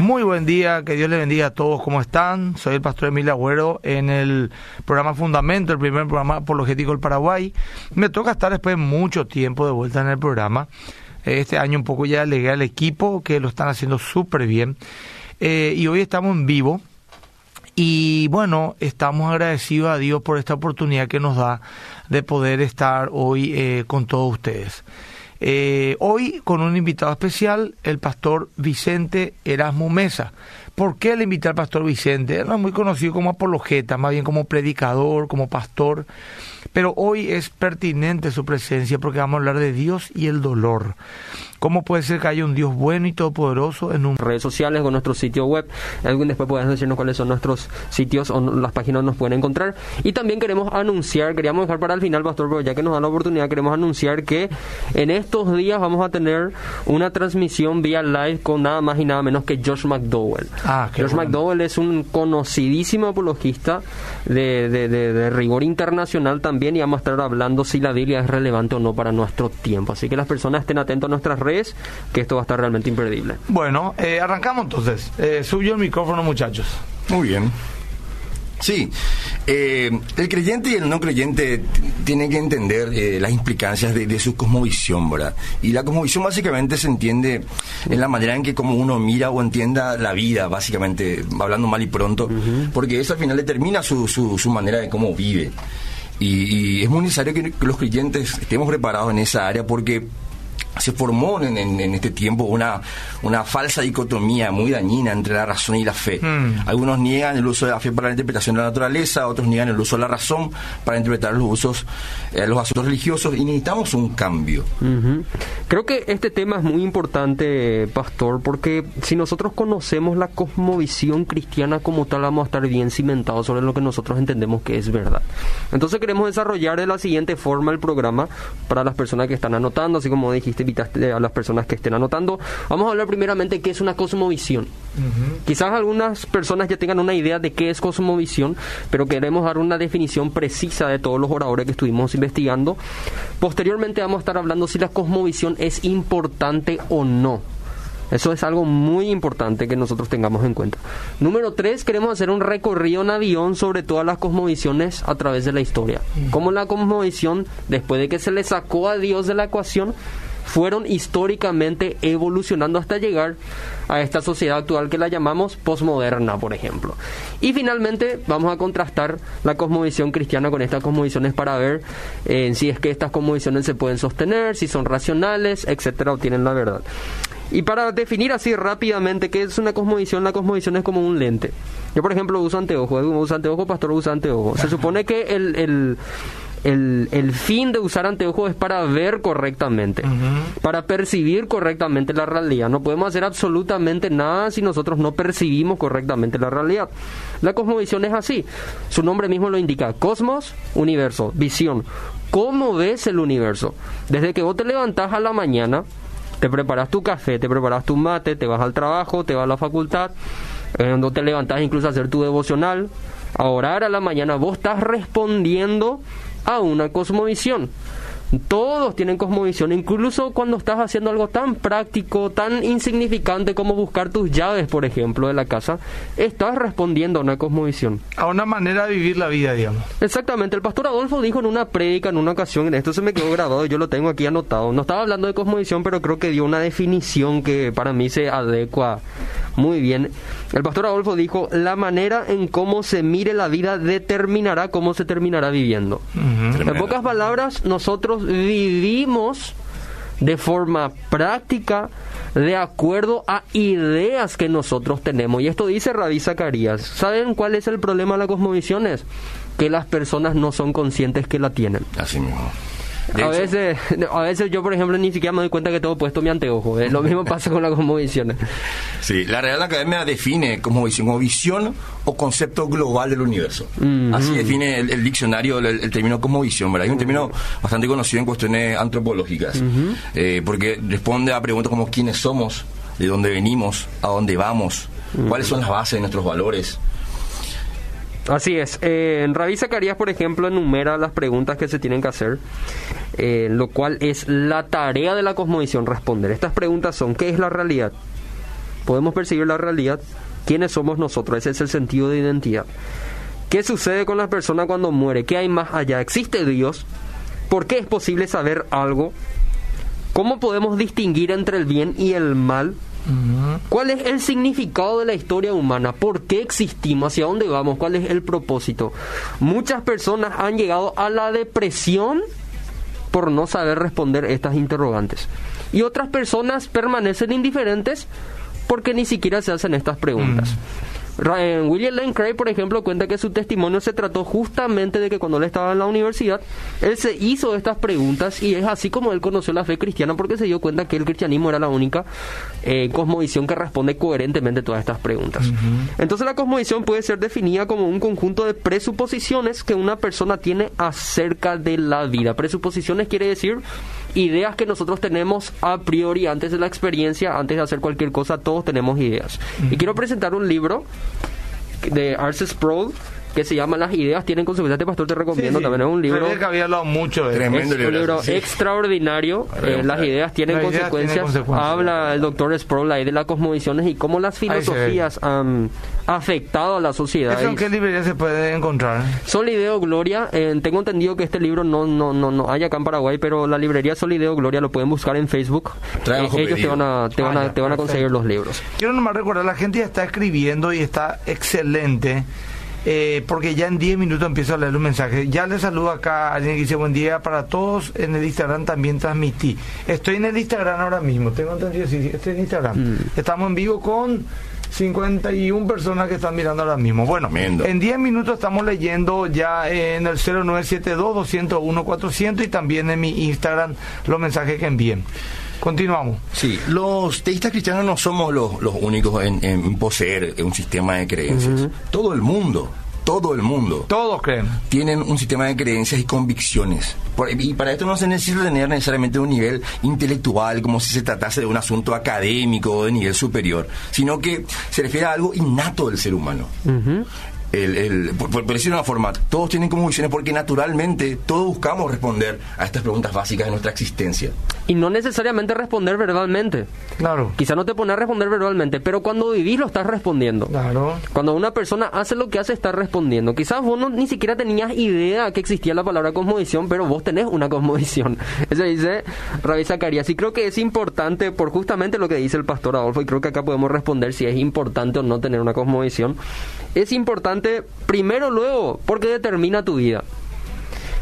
Muy buen día, que Dios le bendiga a todos. ¿Cómo están? Soy el pastor Emilio Agüero en el programa Fundamento, el primer programa apologético del Paraguay. Me toca estar después de mucho tiempo de vuelta en el programa. Este año un poco ya alegué al equipo que lo están haciendo súper bien. Eh, y hoy estamos en vivo. Y bueno, estamos agradecidos a Dios por esta oportunidad que nos da de poder estar hoy eh, con todos ustedes. Eh, hoy con un invitado especial, el pastor Vicente Erasmo Mesa. ¿Por qué le invité al pastor Vicente? Era muy conocido como apologeta, más bien como predicador, como pastor. Pero hoy es pertinente su presencia porque vamos a hablar de Dios y el dolor. ¿Cómo puede ser que haya un Dios bueno y todopoderoso en un... redes sociales o nuestro sitio web. Alguien después puede decirnos cuáles son nuestros sitios o las páginas donde nos pueden encontrar. Y también queremos anunciar, queríamos dejar para el final, Pastor, pero ya que nos da la oportunidad, queremos anunciar que en estos días vamos a tener una transmisión vía live con nada más y nada menos que Josh McDowell. Ah, Josh bueno. McDowell es un conocidísimo apologista de, de- de- de rigor internacional también y vamos a estar hablando si la Biblia es relevante o no para nuestro tiempo. Así que las personas estén atentos a nuestras redes, que esto va a estar realmente imperdible. Bueno, eh, arrancamos entonces. Eh, subió el micrófono, muchachos. Muy bien. Sí, eh, el creyente y el no creyente tienen que entender eh, las implicancias de, de su cosmovisión, ¿verdad? Y la cosmovisión básicamente se entiende en la manera en que como uno mira o entienda la vida, básicamente, hablando mal y pronto, porque eso al final determina su, su, su manera de cómo vive. Y, y es muy necesario que, que los creyentes estemos preparados en esa área porque se formó en, en- en este tiempo una, una falsa dicotomía muy dañina entre la razón y la fe. Mm. Algunos niegan el uso de la fe para la interpretación de la naturaleza, otros niegan el uso de la razón para interpretar los usos, eh, los asuntos religiosos y necesitamos un cambio. Creo que este tema es muy importante, Pastor, porque si nosotros conocemos la cosmovisión cristiana como tal, vamos a estar bien cimentados sobre lo que nosotros entendemos que es verdad. Entonces queremos desarrollar de la siguiente forma el programa para las personas que están anotando, así como dijiste, a las personas que estén anotando. Vamos a hablar primeramente qué es una cosmovisión. Quizás algunas personas ya tengan una idea de qué es cosmovisión, pero queremos dar una definición precisa de todos los oradores que estuvimos investigando. Posteriormente vamos a estar hablando si la cosmovisión es importante o no. Eso es algo muy importante que nosotros tengamos en cuenta. Número tres, queremos hacer un recorrido en avión sobre todas las cosmovisiones a través de la historia. Cómo la cosmovisión, después de que se le sacó a Dios de la ecuación, fueron históricamente evolucionando hasta llegar a esta sociedad actual que la llamamos posmoderna, por ejemplo. Y finalmente vamos a contrastar la cosmovisión cristiana con estas cosmovisiones para ver eh, si es que estas cosmovisiones se pueden sostener, si son racionales, etcétera, o tienen la verdad. Y para definir así rápidamente qué es una cosmovisión, la cosmovisión es como un lente. Yo, por ejemplo, uso anteojo, Edu usa anteojo, Pastor usa anteojo. Se supone que el, el, el fin de usar anteojos es para ver correctamente, para percibir correctamente la realidad. No podemos hacer absolutamente nada si nosotros no percibimos correctamente la realidad. La cosmovisión es así. Su nombre mismo lo indica. Cosmos, universo, visión. ¿Cómo ves el universo? Desde que vos te levantás a la mañana, te preparas tu café, te preparas tu mate, te vas al trabajo, te vas a la facultad, eh, donde te levantás incluso a hacer tu devocional, a orar a la mañana, vos estás respondiendo a una cosmovisión. Todos tienen cosmovisión, incluso cuando estás haciendo algo tan práctico, tan insignificante como buscar tus llaves, por ejemplo, de la casa, estás respondiendo a una cosmovisión. A una manera de vivir la vida, digamos. Exactamente, el pastor Adolfo dijo en una prédica, en una ocasión, esto se me quedó grabado, yo lo tengo aquí anotado. No estaba hablando de cosmovisión, pero creo que dio una definición que para mí se adecua muy bien. El pastor Adolfo dijo, la manera en cómo se mire la vida determinará cómo se terminará viviendo. En pocas palabras, nosotros vivimos de forma práctica de acuerdo a ideas que nosotros tenemos. Y esto dice Rabí Zacarías. ¿Saben cuál es el problema de la cosmovisión? Es que las personas no son conscientes que la tienen. Así mismo. De A hecho, veces, a veces yo, por ejemplo, ni siquiera me doy cuenta que tengo puesto mi anteojo. ¿eh? Lo mismo pasa con las cosmovisiones. Sí, la Real Academia define como visión, como visión o concepto global del universo. Así define el, el diccionario el, el término como visión, ¿verdad? Es un término bastante conocido en cuestiones antropológicas, eh, porque responde a preguntas como quiénes somos, de dónde venimos, a dónde vamos, cuáles son las bases de nuestros valores. Así es. Eh, Rabí Zacarías, por ejemplo, enumera las preguntas que se tienen que hacer, eh, lo cual es la tarea de la cosmovisión responder. Estas preguntas son, ¿qué es la realidad? podemos percibir la realidad, ¿quiénes somos nosotros? Ese es el sentido de identidad. ¿Qué sucede con la persona cuando muere? ¿Qué hay más allá? ¿Existe Dios? ¿Por qué es posible saber algo? ¿Cómo podemos distinguir entre el bien y el mal? ¿Cuál es el significado de la historia humana? ¿Por qué existimos? ¿Hacia dónde vamos? ¿Cuál es el propósito? Muchas personas han llegado a la depresión por no saber responder estas interrogantes. Y otras personas permanecen indiferentes porque ni siquiera se hacen estas preguntas. William Lane Craig, por ejemplo, cuenta que su testimonio se trató justamente de que cuando él estaba en la universidad, él se hizo estas preguntas y es así como él conoció la fe cristiana porque se dio cuenta que el cristianismo era la única eh, cosmovisión que responde coherentemente todas estas preguntas. Entonces la cosmovisión puede ser definida como un conjunto de presuposiciones que una persona tiene acerca de la vida. Presuposiciones quiere decir ideas que nosotros tenemos a priori antes de la experiencia, antes de hacer cualquier cosa, todos tenemos ideas. Y quiero presentar un libro de Arce Sproul que se llama Las ideas tienen consecuencias. Este pastor te recomiendo también. Es un libro. que había hablado mucho de Tremendo es un libro extraordinario. Eh, las ideas tienen consecuencias. Habla el doctor Sproul ahí de las cosmovisiones y cómo las filosofías han afectado a la sociedad. ¿Eso en qué librería se puede encontrar? Solideo Gloria. Eh, tengo entendido que este libro no, no, no, no hay acá en Paraguay, pero la librería Solideo Gloria lo pueden buscar en Facebook. Eh, ellos te van a, te van a, te van a conseguir los libros. Quiero nomás recordar, la gente ya está escribiendo y está excelente. Eh, porque ya en 10 minutos empiezo a leer un mensaje. Ya le saludo acá a alguien que dice buen día para todos. En el Instagram también transmití. Estoy en el Instagram ahora mismo. Tengo entendido, sí, estoy en Instagram. Mm. Estamos en vivo con 51 personas que están mirando ahora mismo. Bueno, en 10 minutos estamos leyendo ya en el 0972-201-400 y también en mi Instagram los mensajes que envíen. Continuamos. Sí, los teístas cristianos no somos los, únicos en, poseer un sistema de creencias. Todo el mundo todo el mundo. Todos creen. Tienen un sistema de creencias y convicciones. y para esto no se necesita tener necesariamente un nivel intelectual, como si se tratase de un asunto académico o de nivel superior, sino que se refiere a algo innato del ser humano el, por, decir de una forma, todos tienen como visiones porque naturalmente todos buscamos responder a estas preguntas básicas de nuestra existencia. Y no necesariamente responder verbalmente. Claro. Quizá no te pones a responder verbalmente, pero cuando vivís lo estás respondiendo. Claro. Cuando una persona hace lo que hace, está respondiendo. Quizás vos no, ni siquiera tenías idea que existía la palabra cosmovisión, pero vos tenés una cosmovisión. Eso dice Rabbi Zacarías. Y creo que es importante, por justamente lo que dice el pastor Adolfo, y creo que acá podemos responder si es importante o no tener una cosmovisión. Es importante primero luego porque determina tu vida.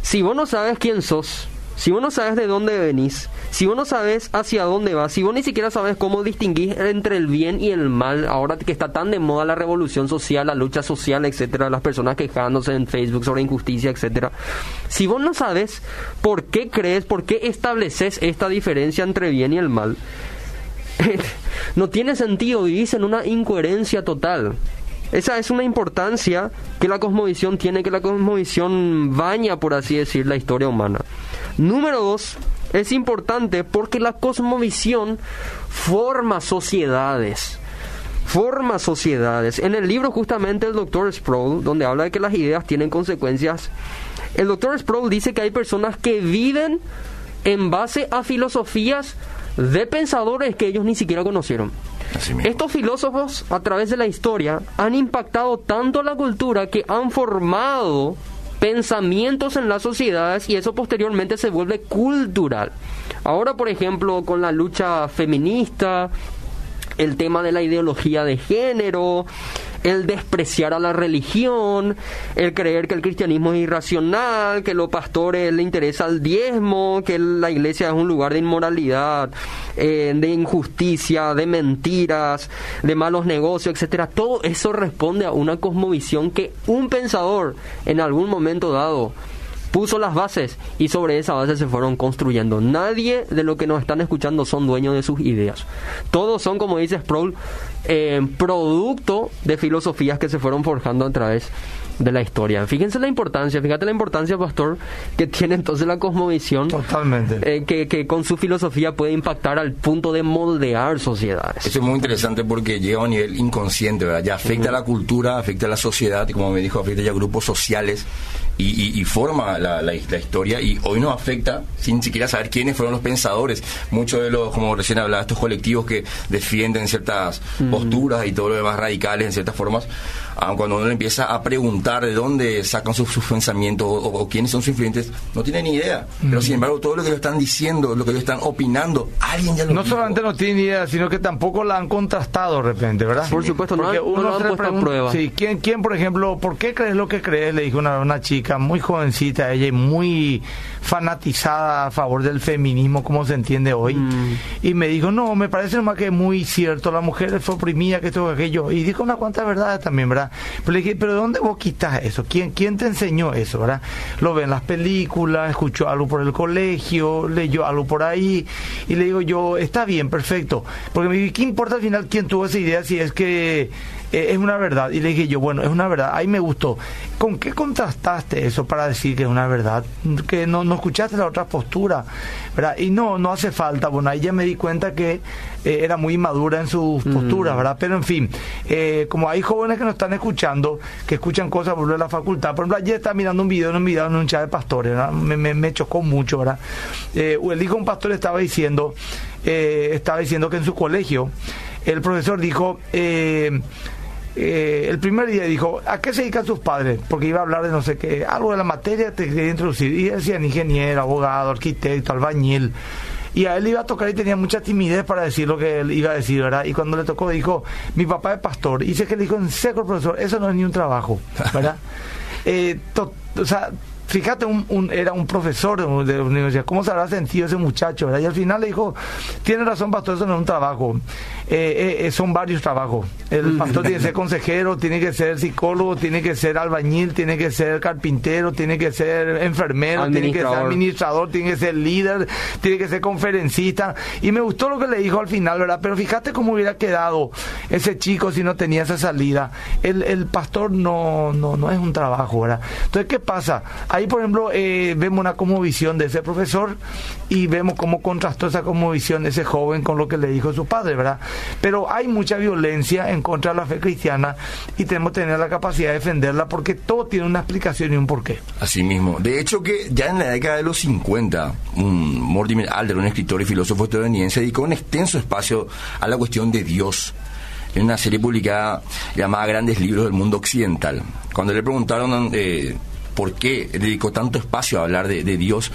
Si vos no sabes quién sos, si vos no sabes de dónde venís, si vos no sabes hacia dónde vas, si vos ni siquiera sabes cómo distinguir entre el bien y el mal, ahora que está tan de moda la revolución social, la lucha social, etcétera, las personas quejándose en Facebook sobre injusticia, etcétera. Si vos no sabes por qué crees, por qué estableces esta diferencia entre bien y el mal, no tiene sentido, vivís en una incoherencia total. Esa es una importancia que la cosmovisión tiene, que la cosmovisión baña, por así decir, la historia humana. Número dos, es importante porque la cosmovisión forma sociedades. Forma sociedades. En el libro justamente el doctor Sproul, donde habla de que las ideas tienen consecuencias, el doctor Sproul dice que hay personas que viven en base a filosofías de pensadores que ellos ni siquiera conocieron. Estos filósofos, a través de la historia, han impactado tanto la cultura que han formado pensamientos en las sociedades y eso posteriormente se vuelve cultural. Ahora, por ejemplo, con la lucha feminista, el tema de la ideología de género, el despreciar a la religión, el creer que el cristianismo es irracional, que los pastores le interesa el diezmo, que la iglesia es un lugar de inmoralidad, eh, de injusticia, de mentiras, de malos negocios, etcétera. Todo eso responde a una cosmovisión que un pensador en algún momento dado puso las bases y sobre esa base se fueron construyendo. Nadie de lo que nos están escuchando son dueños de sus ideas. Todos son, como dice Sproul, eh, producto de filosofías que se fueron forjando a través de la historia. Fíjense la importancia, fíjate la importancia, pastor, que tiene entonces la cosmovisión. Totalmente. Eh, que, que, con su filosofía puede impactar al punto de moldear sociedades. Eso es muy interesante porque llega a un nivel inconsciente, ¿verdad? Ya afecta a la cultura, afecta a la sociedad y como me dijo, afecta ya a grupos sociales y, forma la, la, historia y hoy nos afecta sin siquiera saber quiénes fueron los pensadores. Muchos de los, como recién hablaba, estos colectivos que defienden ciertas posturas y todo lo demás radicales en ciertas formas, cuando uno empieza a preguntar de dónde sacan sus, pensamientos o, quiénes son sus influyentes, no tiene ni idea. Pero sin embargo, todo lo que ellos están diciendo, lo que ellos están opinando, alguien ya lo No solamente no tiene ni idea, sino que tampoco la han contrastado de repente, ¿verdad? Por supuesto, no, uno lo han puesto a prueba. Sí, ¿quién, ¿quién, por ejemplo, por qué crees lo que crees? Le dijo una, una chica muy jovencita, ella muy fanatizada a favor del feminismo, como se entiende hoy. Mm. Y me dijo, no, me parece más que muy cierto, la mujer fue oprimida, que esto, aquello. Y dijo una cuanta verdades también, ¿verdad? Pero le dije, ¿pero dónde vos quitas eso? ¿Quién, ¿Quién te enseñó eso, verdad? Lo ve en las películas, escuchó algo por el colegio, leyó algo por ahí. Y le digo yo, está bien, perfecto. Porque me dije, ¿qué importa al final quién tuvo esa idea si es que eh, es una verdad. Y le dije yo, bueno, es una verdad, ahí me gustó. ¿Con qué contrastaste eso para decir que es una verdad? Que no, no escuchaste la otra postura, ¿verdad? Y no, no hace falta. Bueno, ahí ya me di cuenta que eh, era muy inmadura en sus mm. posturas, ¿verdad? Pero en fin, eh, como hay jóvenes que nos están escuchando, que escuchan cosas por la facultad, por ejemplo, ayer estaba mirando un video en un video en un chat de pastores, ¿verdad? Me, me, me chocó mucho, ¿verdad? el hijo de un pastor estaba diciendo, estaba diciendo que en su colegio, el profesor dijo, eh, eh, el primer día dijo, ¿a qué se dedican sus padres? Porque iba a hablar de no sé qué, algo de la materia te quería introducir. Y decían ingeniero, abogado, arquitecto, albañil. Y a él iba a tocar y tenía mucha timidez para decir lo que él iba a decir, ¿verdad? Y cuando le tocó dijo, mi papá es pastor. Y dice que le dijo en seco profesor, eso no es ni un trabajo, ¿verdad? eh, o sea, fíjate, un, era un profesor de, la universidad, ¿cómo se habrá sentido ese muchacho? ¿verdad? Y al final le dijo, tiene razón, pastor, eso no es un trabajo, eh, eh, son varios trabajos. El pastor tiene que ser consejero, tiene que ser psicólogo, tiene que ser albañil, tiene que ser carpintero, tiene que ser enfermero, tiene que ser administrador, tiene que ser líder, tiene que ser conferencista. Y me gustó lo que le dijo al final, ¿verdad? Pero fíjate cómo hubiera quedado ese chico si no tenía esa salida. El, el pastor no, no, no es un trabajo, ¿verdad? Entonces, ¿qué pasa? Ahí, por ejemplo, eh, vemos una visión de ese profesor y vemos cómo contrastó esa visión de ese joven con lo que le dijo su padre, ¿verdad? Pero hay mucha violencia en contra de la fe cristiana y tenemos que tener la capacidad de defenderla porque todo tiene una explicación y un porqué. Así mismo. De hecho, que ya en la década de los 50, un Mortimer Alder, un escritor y filósofo estadounidense, dedicó un extenso espacio a la cuestión de Dios en una serie publicada llamada Grandes Libros del Mundo Occidental. Cuando le preguntaron eh, por qué dedicó tanto espacio a hablar de, Dios,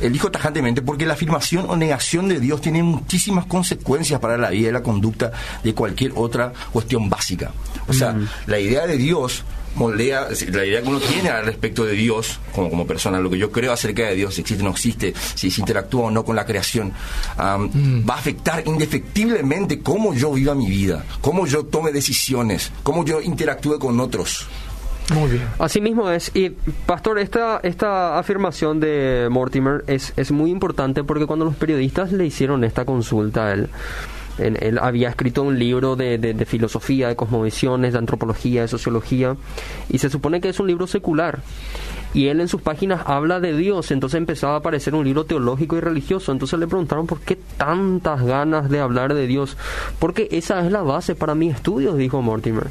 él dijo tajantemente porque la afirmación o negación de Dios tiene muchísimas consecuencias para la vida y la conducta de cualquier otra cuestión básica. O sea, mm. la idea de Dios moldea, la idea que uno tiene al respecto de Dios como, como persona, lo que yo creo acerca de Dios, si existe o no existe, si se interactúa o no con la creación, mm. va a afectar indefectiblemente cómo yo viva mi vida, cómo yo tome decisiones, cómo yo interactúe con otros. Muy bien. Así mismo es. Y, Pastor, esta, esta afirmación de Mortimer es, es muy importante porque cuando los periodistas le hicieron esta consulta a él, él, había escrito un libro de, de, filosofía, de cosmovisiones, de antropología, de sociología, y se supone que es un libro secular. Y él en sus páginas habla de Dios, entonces empezaba a aparecer un libro teológico y religioso. Entonces le preguntaron por qué tantas ganas de hablar de Dios. Porque esa es la base para mis estudios, dijo Mortimer.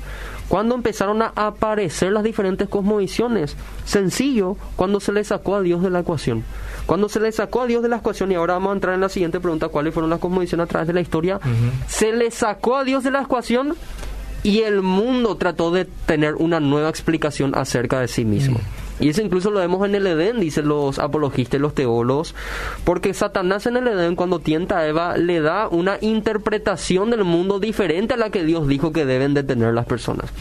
Cuando empezaron a aparecer las diferentes cosmovisiones? Sencillo, cuando se le sacó a Dios de la ecuación. Cuando se le sacó a Dios de la ecuación, y ahora vamos a entrar en la siguiente pregunta, ¿cuáles fueron las cosmovisiones a través de la historia? Se le sacó a Dios de la ecuación y el mundo trató de tener una nueva explicación acerca de sí mismo. Y eso incluso lo vemos en el Edén, dicen los apologistas y los teólogos, porque Satanás en el Edén cuando tienta a Eva le da una interpretación del mundo diferente a la que Dios dijo que deben de tener las personas.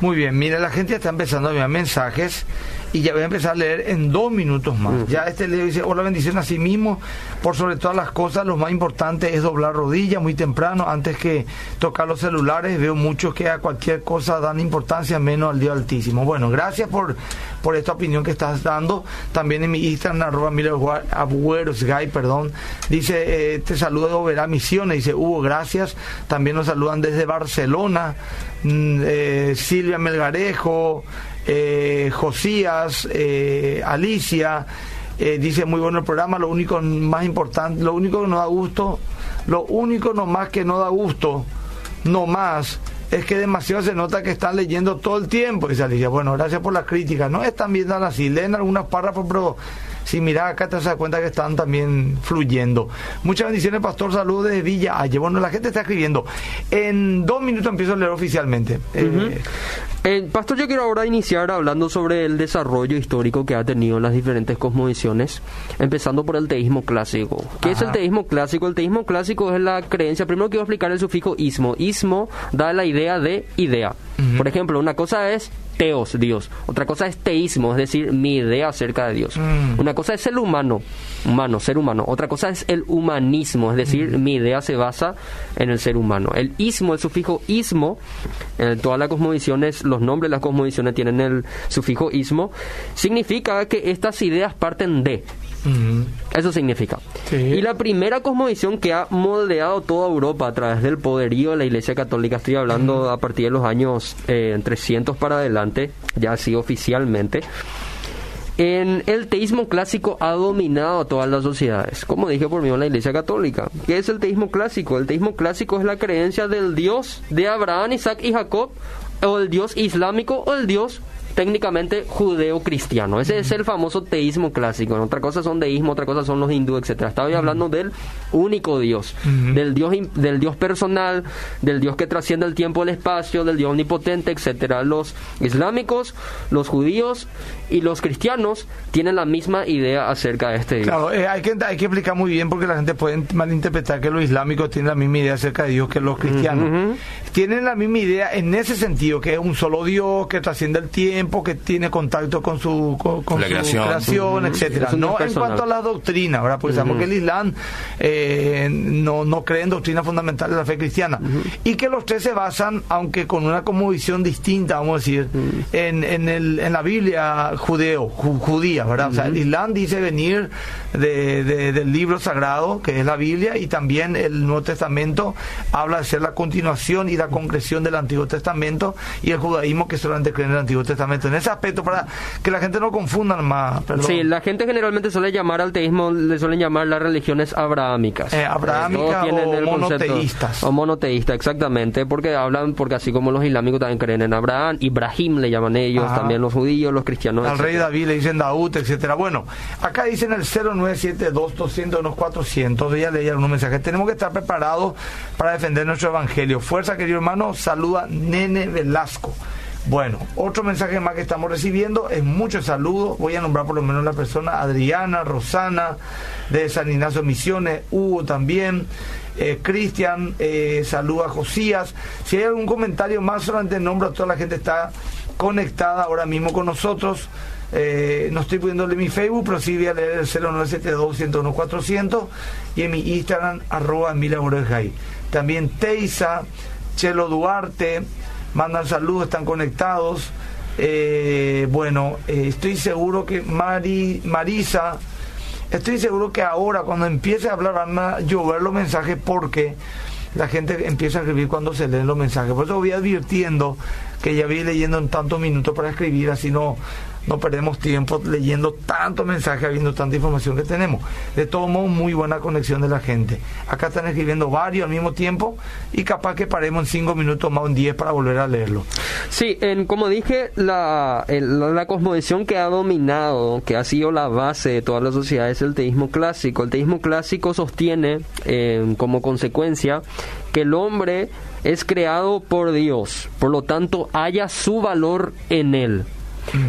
Muy bien, mira, la gente está empezando a enviar mensajes y ya voy a empezar a leer en dos minutos más. Ya este le dice, hola bendición a sí mismo, por sobre todas las cosas, lo más importante es doblar rodillas muy temprano, antes que tocar los celulares, veo muchos que a cualquier cosa dan importancia, menos al Dios Altísimo. Bueno, gracias por, por esta opinión que estás dando, también en mi Instagram, arroba Guy, perdón, dice, eh, te saludo verá Misiones, dice, Hugo, gracias, también nos saludan desde Barcelona, mm, eh, Silvia Melgarejo, eh, Josías, eh, Alicia, eh, dice muy bueno el programa, lo único más importante, lo único que nos da gusto, lo único nomás que no da gusto, no más, es que demasiado se nota que están leyendo todo el tiempo. Dice Alicia, bueno, gracias por la crítica, no están viendo así, leen algunos párrafos, pero Si mira acá te das cuenta que están también fluyendo. Muchas bendiciones, Pastor. Saludos de Villa Aye. Bueno, la gente está escribiendo. En dos minutos empiezo a leer oficialmente. Eh, eh, Pastor, yo quiero ahora iniciar hablando sobre el desarrollo histórico que ha tenido en las diferentes cosmovisiones, empezando por el teísmo clásico. ¿Qué es el teísmo clásico? El teísmo clásico es la creencia, primero quiero explicar el sufijo ismo. Ismo da la idea de idea. Por ejemplo, una cosa es teos, Dios. Otra cosa es teísmo, es decir, mi idea acerca de Dios. Mm. Una cosa es el humano, humano, ser humano. Otra cosa es el humanismo, es decir, Mm. mi idea se basa en el ser humano. El ismo, el sufijo ismo, en todas las cosmovisiones, los nombres de las cosmovisiones tienen el sufijo ismo, significa que estas ideas parten de. Eso significa. Sí. Y la primera cosmovisión que ha moldeado toda Europa a través del poderío de la Iglesia Católica, estoy hablando a partir de los años eh, 300 para adelante, ya así oficialmente, en el teísmo clásico ha dominado a todas las sociedades, como dije por mí en la Iglesia Católica. ¿Qué es el teísmo clásico? El teísmo clásico es la creencia del Dios de Abraham, Isaac y Jacob, o el Dios islámico o el Dios técnicamente judeo-cristiano. Ese es el famoso teísmo clásico. Otra cosa son deísmo, otra cosa son los hindúes, etcétera. Estaba hablando del único Dios, del Dios del Dios personal, del Dios que trasciende el tiempo, el espacio, del Dios omnipotente, etcétera. Los islámicos, los judíos y los cristianos tienen la misma idea acerca de este Dios. Claro, eh, hay, que, hay que explicar muy bien porque la gente puede malinterpretar que los islámicos tienen la misma idea acerca de Dios que los cristianos. Tienen la misma idea en ese sentido, que es un solo Dios, que trasciende el tiempo, que tiene contacto con su, con, con La su creación. creación, etcétera. No Dios en personal. cuanto a la doctrina, ¿verdad? Porque sabemos que el Islam eh, no, no cree en doctrina fundamental de la fe cristiana. Y que los tres se basan, aunque con una como visión distinta, vamos a decir, en, en, el, en la Biblia judeo, ju- judía, ¿verdad? O sea, el Islam dice venir de, de- del libro sagrado, que es la Biblia, y también el Nuevo Testamento habla de ser la continuación y la concreción del Antiguo Testamento, y el judaísmo que solamente cree en el Antiguo Testamento. En ese aspecto, para que la gente no confunda más, perdón. Sí, la gente generalmente suele llamar al teísmo, le suelen llamar las religiones abrahámicas. Eh, abrahámicas o el concepto- monoteístas. O monoteístas, exactamente, porque hablan, porque así como los islámicos también creen en Abraham, Ibrahim le llaman ellos, Ajá. también los judíos, los cristianos. Al rey. David le dicen Daud, etcétera. Bueno, acá dicen el 0972 200 unos 400. Ya leía unos mensajes. Tenemos que estar preparados para defender nuestro evangelio. Fuerza, querido hermano. Saluda Nene Velasco. Bueno, otro mensaje más que estamos recibiendo es muchos saludos. Voy a nombrar por lo menos la persona Adriana, Rosana, de San Ignacio Misiones, Hugo también. eh, Cristian, eh, saluda a Josías. Si hay algún comentario más, solamente nombro a toda la gente que está conectada ahora mismo con nosotros. Eh, no estoy pudiéndole mi Facebook, pero sí voy a leer el 0972-101-400 y en mi Instagram, arroba Borejay. También Teisa, Chelo Duarte, mandan saludos, están conectados. Eh, bueno, eh, estoy seguro que Mari, Marisa, estoy seguro que ahora cuando empiece a hablar van a llover los mensajes porque la gente empieza a escribir cuando se leen los mensajes. Por eso voy advirtiendo que ya voy leyendo en tantos minutos para escribir, así no, no perdemos tiempo leyendo tantos mensajes, habiendo tanta información que tenemos. De todos modos, muy buena conexión de la gente. Acá están escribiendo varios al mismo tiempo y capaz que paremos en cinco minutos más en diez para volver a leerlo. Sí, en, como dije, la, el- la, la cosmovisión que ha dominado, que ha sido la base de todas las sociedades, es el teísmo clásico. El teísmo clásico sostiene, eh, como consecuencia, que el hombre es creado por Dios, por lo tanto, haya su valor en él.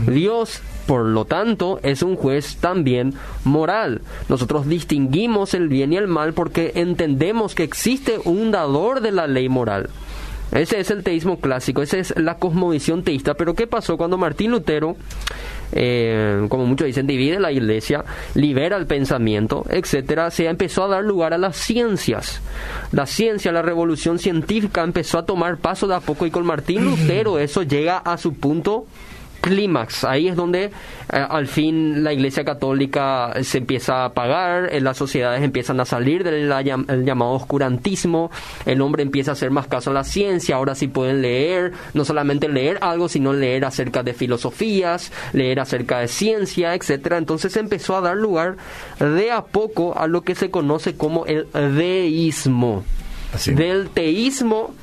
Dios, por lo tanto, es un juez también moral. Nosotros distinguimos el bien y el mal porque entendemos que existe un dador de la ley moral. Ese es el teísmo clásico, esa es la cosmovisión teísta. Pero ¿qué pasó cuando Martín Lutero, eh, como muchos dicen, divide la iglesia, libera el pensamiento, etcétera? Se empezó a dar lugar a las ciencias. La ciencia, la revolución científica empezó a tomar paso de a poco y con Martín Lutero eso llega a su punto clímax. Ahí es donde eh, al fin la Iglesia Católica se empieza a apagar, eh, las sociedades empiezan a salir del la llam- el llamado oscurantismo, el hombre empieza a hacer más caso a la ciencia, ahora sí pueden leer, no solamente leer algo, sino leer acerca de filosofías, leer acerca de ciencia, etcétera. Entonces empezó a dar lugar de a poco a lo que se conoce como el deísmo. Así. Del teísmo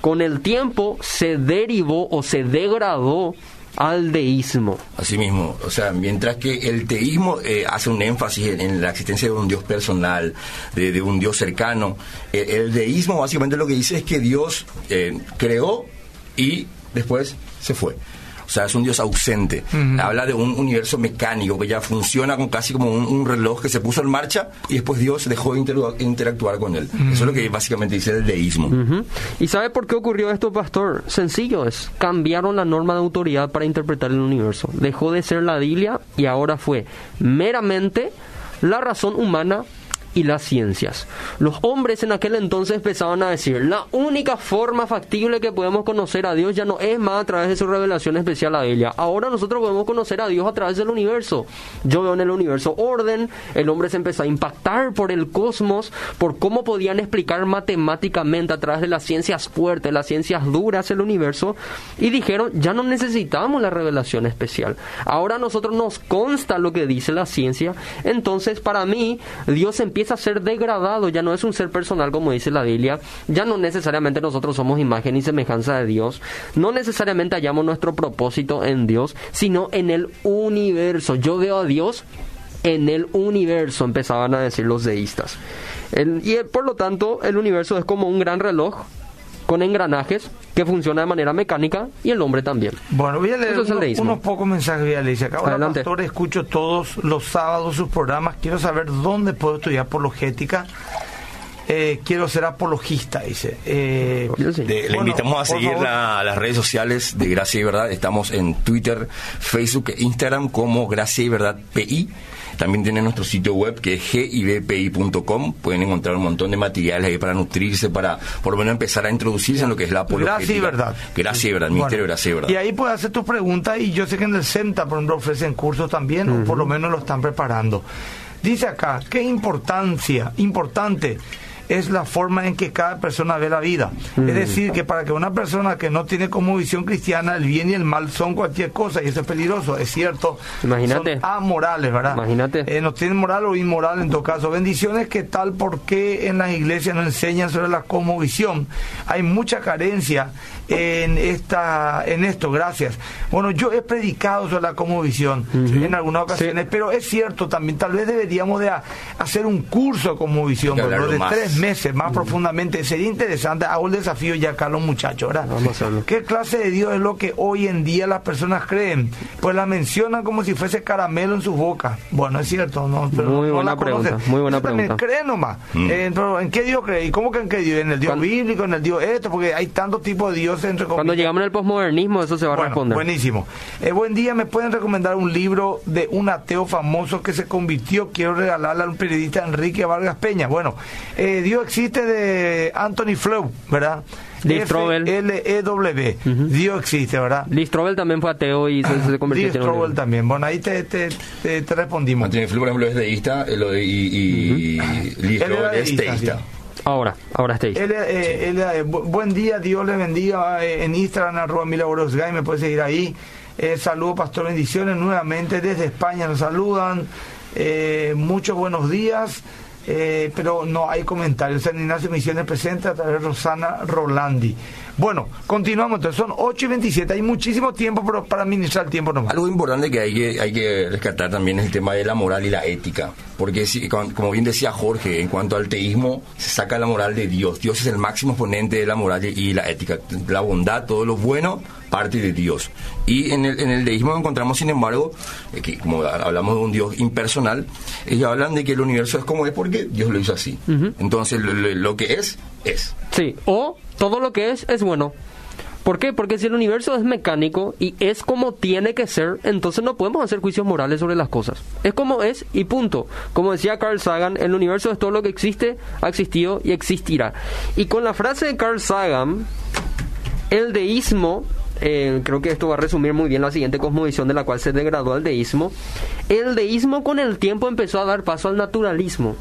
con el tiempo se derivó o se degradó al deísmo. Asimismo, o sea, mientras que el teísmo eh, hace un énfasis en, la existencia de un Dios personal, de, un Dios cercano, eh, el deísmo básicamente lo que dice es que Dios eh, creó y después se fue. O sea, es un Dios ausente. Habla de un universo mecánico que ya funciona con casi como un, reloj que se puso en marcha y después Dios dejó de interactuar con él. Eso es lo que básicamente dice el deísmo. ¿Y sabe por qué ocurrió esto, pastor? Sencillo es. Cambiaron la norma de autoridad para interpretar el universo. Dejó de ser la Biblia y ahora fue meramente la razón humana y las ciencias. Los hombres en aquel entonces empezaban a decir, la única forma factible que podemos conocer a Dios ya no es más a través de su revelación especial a ella. Ahora nosotros podemos conocer a Dios a través del universo. Yo veo en el universo orden, el hombre se empezó a impactar por el cosmos, por cómo podían explicar matemáticamente a través de las ciencias fuertes, las ciencias duras el universo, y dijeron, ya no necesitamos la revelación especial. Ahora a nosotros nos consta lo que dice la ciencia, entonces para mí Dios empieza a ser degradado, ya no es un ser personal como dice la Biblia, ya no necesariamente nosotros somos imagen y semejanza de Dios, no necesariamente hallamos nuestro propósito en Dios, sino en el universo. Yo veo a Dios en el universo, empezaban a decir los deístas. y por lo tanto, el universo es como un gran reloj con engranajes que funciona de manera mecánica y el hombre también. Bueno, voy a leer unos, pocos mensajes, voy a leer. Acá, Hola, pastor, escucho todos los sábados sus programas. Quiero saber dónde puedo estudiar apologética. Eh, quiero ser apologista, dice. Eh, le invitamos a seguir las redes sociales de Gracia y Verdad. Estamos en Twitter, Facebook e Instagram como Gracia y Verdad PI. También tiene nuestro sitio web que es gibpi.com. Pueden encontrar un montón de materiales ahí para nutrirse, para por lo menos empezar a introducirse en lo que es la apologética. Gracias y verdad. Gracias y verdad, Ministerio Gracias y verdad. Y ahí puedes hacer tus preguntas y yo sé que en el CENTA, por ejemplo, ofrecen cursos también, o por lo menos lo están preparando. Dice acá, qué importancia, importante es la forma en que cada persona ve la vida. Es decir, que para que una persona que no tiene como visión cristiana, el bien y el mal son cualquier cosa, y eso es peligroso, es cierto. Imagínate. Son amorales, ¿verdad? Imagínate. Eh, no tienen moral o inmoral en todo caso. Bendiciones que tal porque en las iglesias nos enseñan sobre la visión Hay mucha carencia en esta en esto, gracias. Bueno, yo he predicado sobre la cosmovisión en algunas ocasiones, pero es cierto también, tal vez deberíamos de hacer un curso de cosmovisión, de tres meses más profundamente. Sería interesante, hago el desafío ya acá a los muchachos, ¿verdad? ¿Qué clase de Dios es lo que hoy en día las personas creen? Pues la mencionan como si fuese caramelo en sus bocas. Bueno, es cierto, ¿no? muy buena pregunta, muy buena pregunta. creen nomás. Mm. Eh, ¿En qué Dios cree? ¿Y cómo que en qué Dios? ¿En el Dios bíblico? ¿En el Dios esto? Porque hay tantos tipos de Dios Cuando llegamos al posmodernismo, eso se va a responder. Buenísimo. Eh, buen día, ¿me pueden recomendar un libro de un ateo famoso que se convirtió? Quiero regalarle a un periodista Enrique Vargas Peña. Bueno, eh, Dios existe de Anthony Flow, ¿verdad? Lee L-E-W. Dios existe, ¿verdad? Lee también fue ateo y se, convirtió en Strobel también. Bueno, ahí te, te, te, respondimos. Anthony Flow, por ejemplo, es deísta y, Lee es deísta. Ahora, ahora está él, eh, eh, buen día, Dios le bendiga. Eh, en Instagram, arroba Milagros me puede seguir ahí. saludo, Pastor, bendiciones nuevamente desde España. Nos saludan. muchos buenos días. Eh, pero no hay comentarios. San Ignacio Misiones presente a través de Rosana Rolandi. Bueno, continuamos. Entonces son 8 y 27. Hay muchísimo tiempo pero para administrar el tiempo nomás. Algo importante que hay que, hay que rescatar también es el tema de la moral y la ética. Porque, si, como bien decía Jorge, en cuanto al teísmo, se saca la moral de Dios. Dios es el máximo exponente de la moral y la ética. La bondad, todo lo bueno, parte de Dios. Y en el, en el deísmo encontramos, sin embargo, eh, que como hablamos de un Dios impersonal, ellos hablan de que el universo es como es porque Dios lo hizo así. Entonces, lo que es, es. Sí, o todo lo que es es bueno. ¿Por qué? Porque si el universo es mecánico y es como tiene que ser, entonces no podemos hacer juicios morales sobre las cosas. Es como es y punto. Como decía Carl Sagan, el universo es todo lo que existe, ha existido y existirá. Y con la frase de Carl Sagan, el deísmo, eh, creo que esto va a resumir muy bien la siguiente cosmovisión de la cual se degradó al deísmo, el deísmo con el tiempo empezó a dar paso al naturalismo.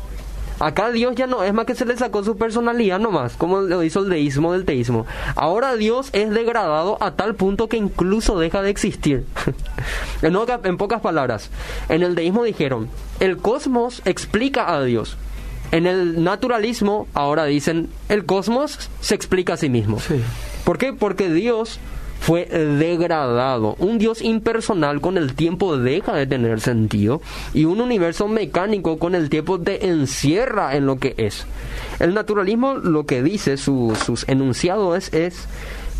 Acá Dios ya no es más que se le sacó su personalidad nomás, como lo hizo el deísmo del teísmo. Ahora Dios es degradado a tal punto que incluso deja de existir. en, en pocas palabras, en el deísmo dijeron, el cosmos explica a Dios. En el naturalismo ahora dicen, el cosmos se explica a sí mismo. ¿Por qué? Porque Dios fue degradado. Un Dios impersonal con el tiempo deja de tener sentido y un universo mecánico con el tiempo te encierra en lo que es. El naturalismo lo que dice, sus enunciados es,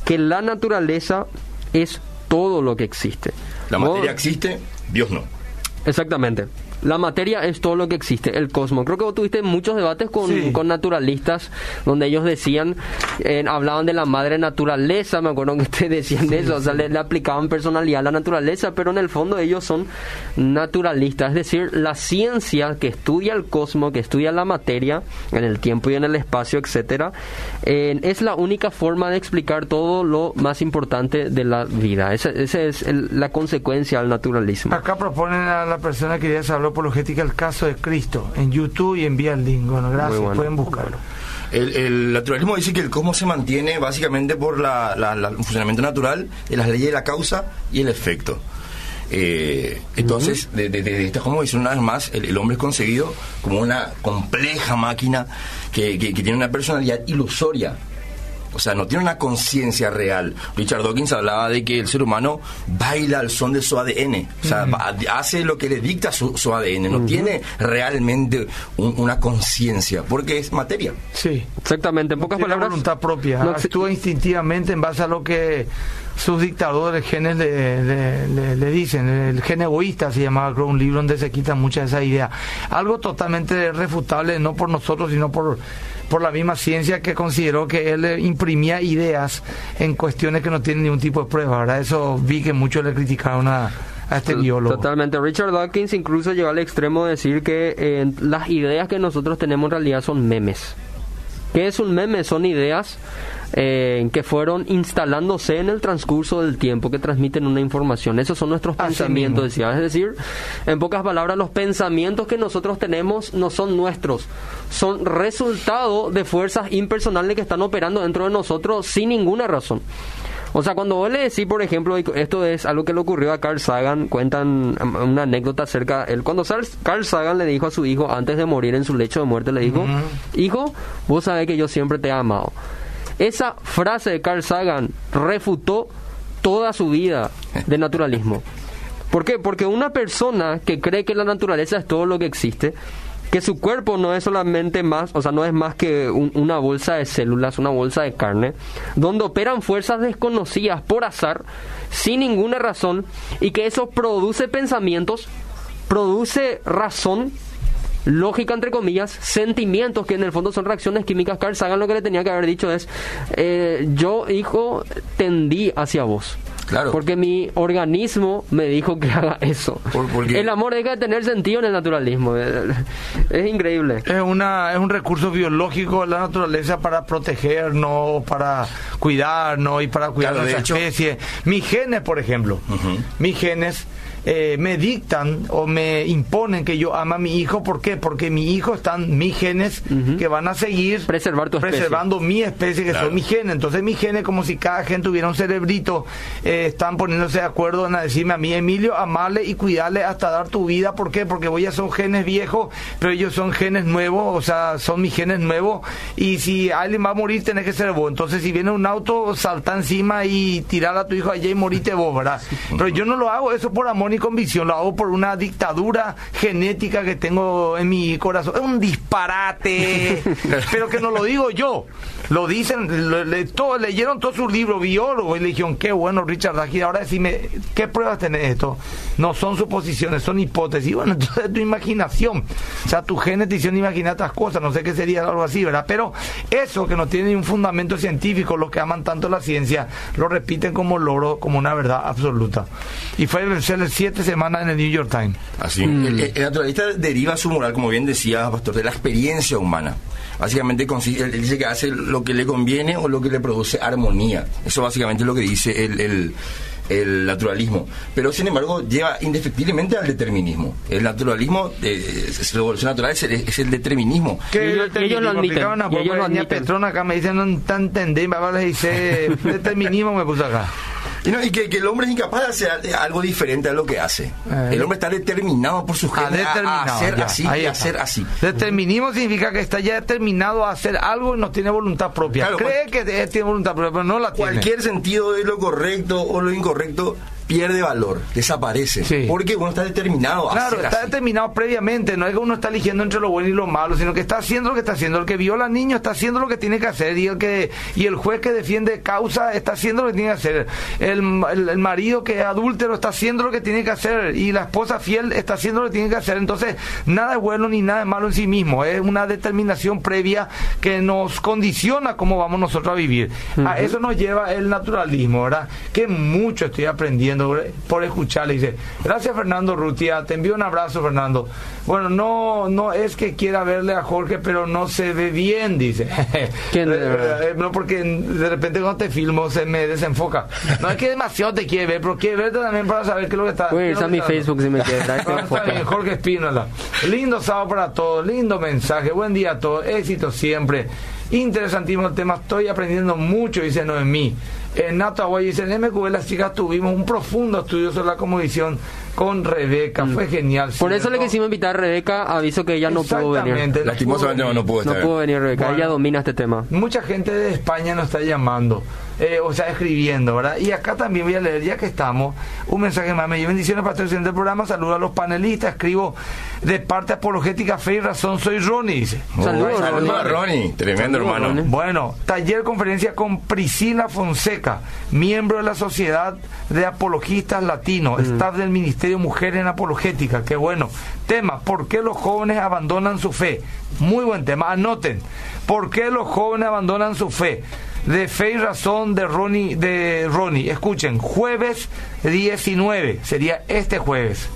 que la naturaleza es todo lo que existe. La materia existe, Dios no. Exactamente la materia es todo lo que existe, el cosmos. Creo que vos tuviste muchos debates con, con naturalistas donde ellos decían, eh, hablaban de la madre naturaleza, me acuerdo que te decían eso, o sea, le, aplicaban personalidad a la naturaleza, pero en el fondo ellos son naturalistas, es decir, la ciencia que estudia el cosmos, que estudia la materia en el tiempo y en el espacio, etcétera, eh, es la única forma de explicar todo lo más importante de la vida. Esa, es la consecuencia del naturalismo. Acá proponen a la persona que ya se habló apologética el caso de Cristo en YouTube y envía el link. Bueno, gracias, pueden buscarlo. El, naturalismo dice que el cosmos se mantiene básicamente por el funcionamiento natural de las leyes de la causa y el efecto. Eh, entonces, desde de, esta dice una vez más, el, hombre es concebido como una compleja máquina que tiene una personalidad ilusoria o sea, no tiene una conciencia real. Richard Dawkins hablaba de que el ser humano baila al son de su ADN, o sea, hace lo que le dicta su, ADN, no tiene realmente una conciencia, porque es materia. Sí, exactamente. En pocas palabras, voluntad propia, actúa instintivamente en base a lo que sus dictadores genes le, le, dicen, el gen egoísta se llamaba, creo, un libro donde se quita mucha de esa idea. Algo totalmente refutable, no por nosotros, sino por por la misma ciencia que consideró que él imprimía ideas en cuestiones que no tienen ningún tipo de prueba, ¿verdad? Eso vi que muchos le criticaron a, este biólogo. Totalmente. Richard Dawkins incluso llegó al extremo de decir que eh, las ideas que nosotros tenemos en realidad son memes. ¿Qué es un meme? Son ideas eh, que fueron instalándose en el transcurso del tiempo, que transmiten una información. Esos son nuestros pensamientos, decía. Es decir, en pocas palabras, los pensamientos que nosotros tenemos no son nuestros, son resultado de fuerzas impersonales que están operando dentro de nosotros sin ninguna razón. O sea, cuando vos le decís, por ejemplo, esto es algo que le ocurrió a Carl Sagan, cuentan um, una anécdota acerca, él cuando Carl Sagan le dijo a su hijo, antes de morir en su lecho de muerte, le dijo, hijo, vos sabés que yo siempre te he amado. Esa frase de Carl Sagan refutó toda su vida de naturalismo. ¿Por qué? Porque una persona que cree que la naturaleza es todo lo que existe, que su cuerpo no es solamente más, o sea, no es más que una bolsa de células, una bolsa de carne, donde operan fuerzas desconocidas por azar, sin ninguna razón, y que eso produce pensamientos, produce razón, lógica entre comillas, sentimientos que en el fondo son reacciones químicas. Carl Sagan lo que le tenía que haber dicho es, eh, yo hijo tendí hacia vos. Claro. Porque mi organismo me dijo que haga eso. el amor deja de tener sentido en el naturalismo. Es increíble. Es, una, es un recurso biológico de la naturaleza para protegernos, para cuidarnos y para cuidar de la especie. Mis genes, por ejemplo, mis genes eh, me dictan o me imponen que yo ama a mi hijo. ¿Por qué? Porque mi hijo están mis genes que van a seguir Preservar preservando mi especie, que son mis genes. Entonces mis genes, como si cada gen tuviera un cerebrito, eh, están poniéndose de acuerdo en decirme a mí, Emilio, amarle y cuidarle hasta dar tu vida. ¿Por qué? Porque voy a son genes viejos, pero ellos son genes nuevos, o sea, son mis genes nuevos. Y si alguien va a morir, tenés que ser vos. Entonces, si viene un auto, salta encima y tirar a tu hijo allá y morite vos, ¿verdad? Pero yo no lo hago eso por amor convicción, lo hago por una dictadura genética que tengo en mi corazón. Es un disparate, pero que no lo digo yo. Lo dicen, todo, leyeron todos sus libros, biólogos, y le dijeron, qué bueno, Richard aquí ahora decime, ¿qué pruebas tenés esto? No son suposiciones, son hipótesis. Bueno, entonces es tu imaginación. O sea, tu hicieron imaginar otras cosas, no sé qué sería algo así, ¿verdad? Pero eso que no tiene un fundamento científico, lo que aman tanto la ciencia, lo repiten como loro, como una verdad absoluta. Y fue el siete semanas en el New York Times. Así. Mm. El, naturalista deriva su moral, como bien decía Pastor, de la experiencia humana. Básicamente él dice que hace lo que le conviene o lo que le produce armonía. Eso básicamente es lo que dice el, el, naturalismo. Pero sin embargo lleva indefectiblemente al determinismo. El naturalismo, eh, es revolución natural, es el, determinismo. Que ellos, lo admiten. ellos lo admiten. Petrona acá me dicen, no tan entendí, me dice, determinismo me puso acá. Y, no, y que, que el hombre es incapaz de hacer algo diferente a lo que hace. Eh, el hombre está determinado por su Ah, genes a- hacer ya, así y hacer así. Determinismo significa que está ya determinado a hacer algo y no tiene voluntad propia. Claro, Cree que eh, tiene voluntad propia, pero no la tiene. Cualquier sentido de lo correcto o lo incorrecto pierde valor, desaparece. Sí. Porque uno está determinado a Claro, hacer está así. determinado previamente, no es que uno está eligiendo entre lo bueno y lo malo, sino que está haciendo lo que está haciendo. El que viola al niño está haciendo lo que tiene que hacer y el que y el juez que defiende causa está haciendo lo que tiene que hacer. El, el- el marido que es adúltero está haciendo lo que tiene que hacer y la esposa fiel está haciendo lo que tiene que hacer. Entonces, nada es bueno ni nada es malo en sí mismo, es una determinación previa que nos condiciona cómo vamos nosotros a vivir. A eso nos lleva el naturalismo, ¿verdad? Que mucho estoy aprendiendo por escucharle. Dice, gracias Fernando Rutia, te envío un abrazo Fernando. Bueno, no no es que quiera verle a Jorge, pero no se ve bien, dice. ¿Quién, Eh, eh, no, porque de repente cuando te filmo se me desenfoca. No es que demasiado te quiere ver, pero quiere verte también para saber qué es lo que está Voy a qué ir es lo a mi. Facebook si me quiere dar bien, Jorge Espínola. Lindo sábado para todos, lindo mensaje, buen día a todos, éxito siempre. Interesantísimo el tema, estoy aprendiendo mucho, dice Noemí. En Nato Aguay dice, en MQB las chicas tuvimos un profundo estudio sobre la comodición con Rebeca, fue genial. Mm. Por eso le quisimos invitar a Rebeca, aviso que ella no pudo venir. Exactamente, no Lastimosamente pudo no, no pudo No estar. pudo venir Rebeca, Bueno. ella domina este tema. Mucha gente de España nos está llamando, eh, o sea, escribiendo, ¿verdad? Y acá también voy a leer, ya que estamos, un mensaje más. Me dio bendiciones para el del programa, saludo a los panelistas, escribo de parte apologética Fe y Razón, soy Ronnie, dice. Saludos, Ronnie. Ronnie, tremendo Saludos, hermano. Ronnie. Bueno, taller conferencia con Priscila Fonseca, miembro de la Sociedad de Apologistas Latinos, staff del Ministerio Mujer en Apologética. Qué bueno. Tema, ¿por qué los jóvenes abandonan su fe? Muy buen tema, anoten. ¿Por qué los jóvenes abandonan su fe? De fe y razón de Ronnie, de Ronnie. Escuchen, jueves 19, sería este jueves.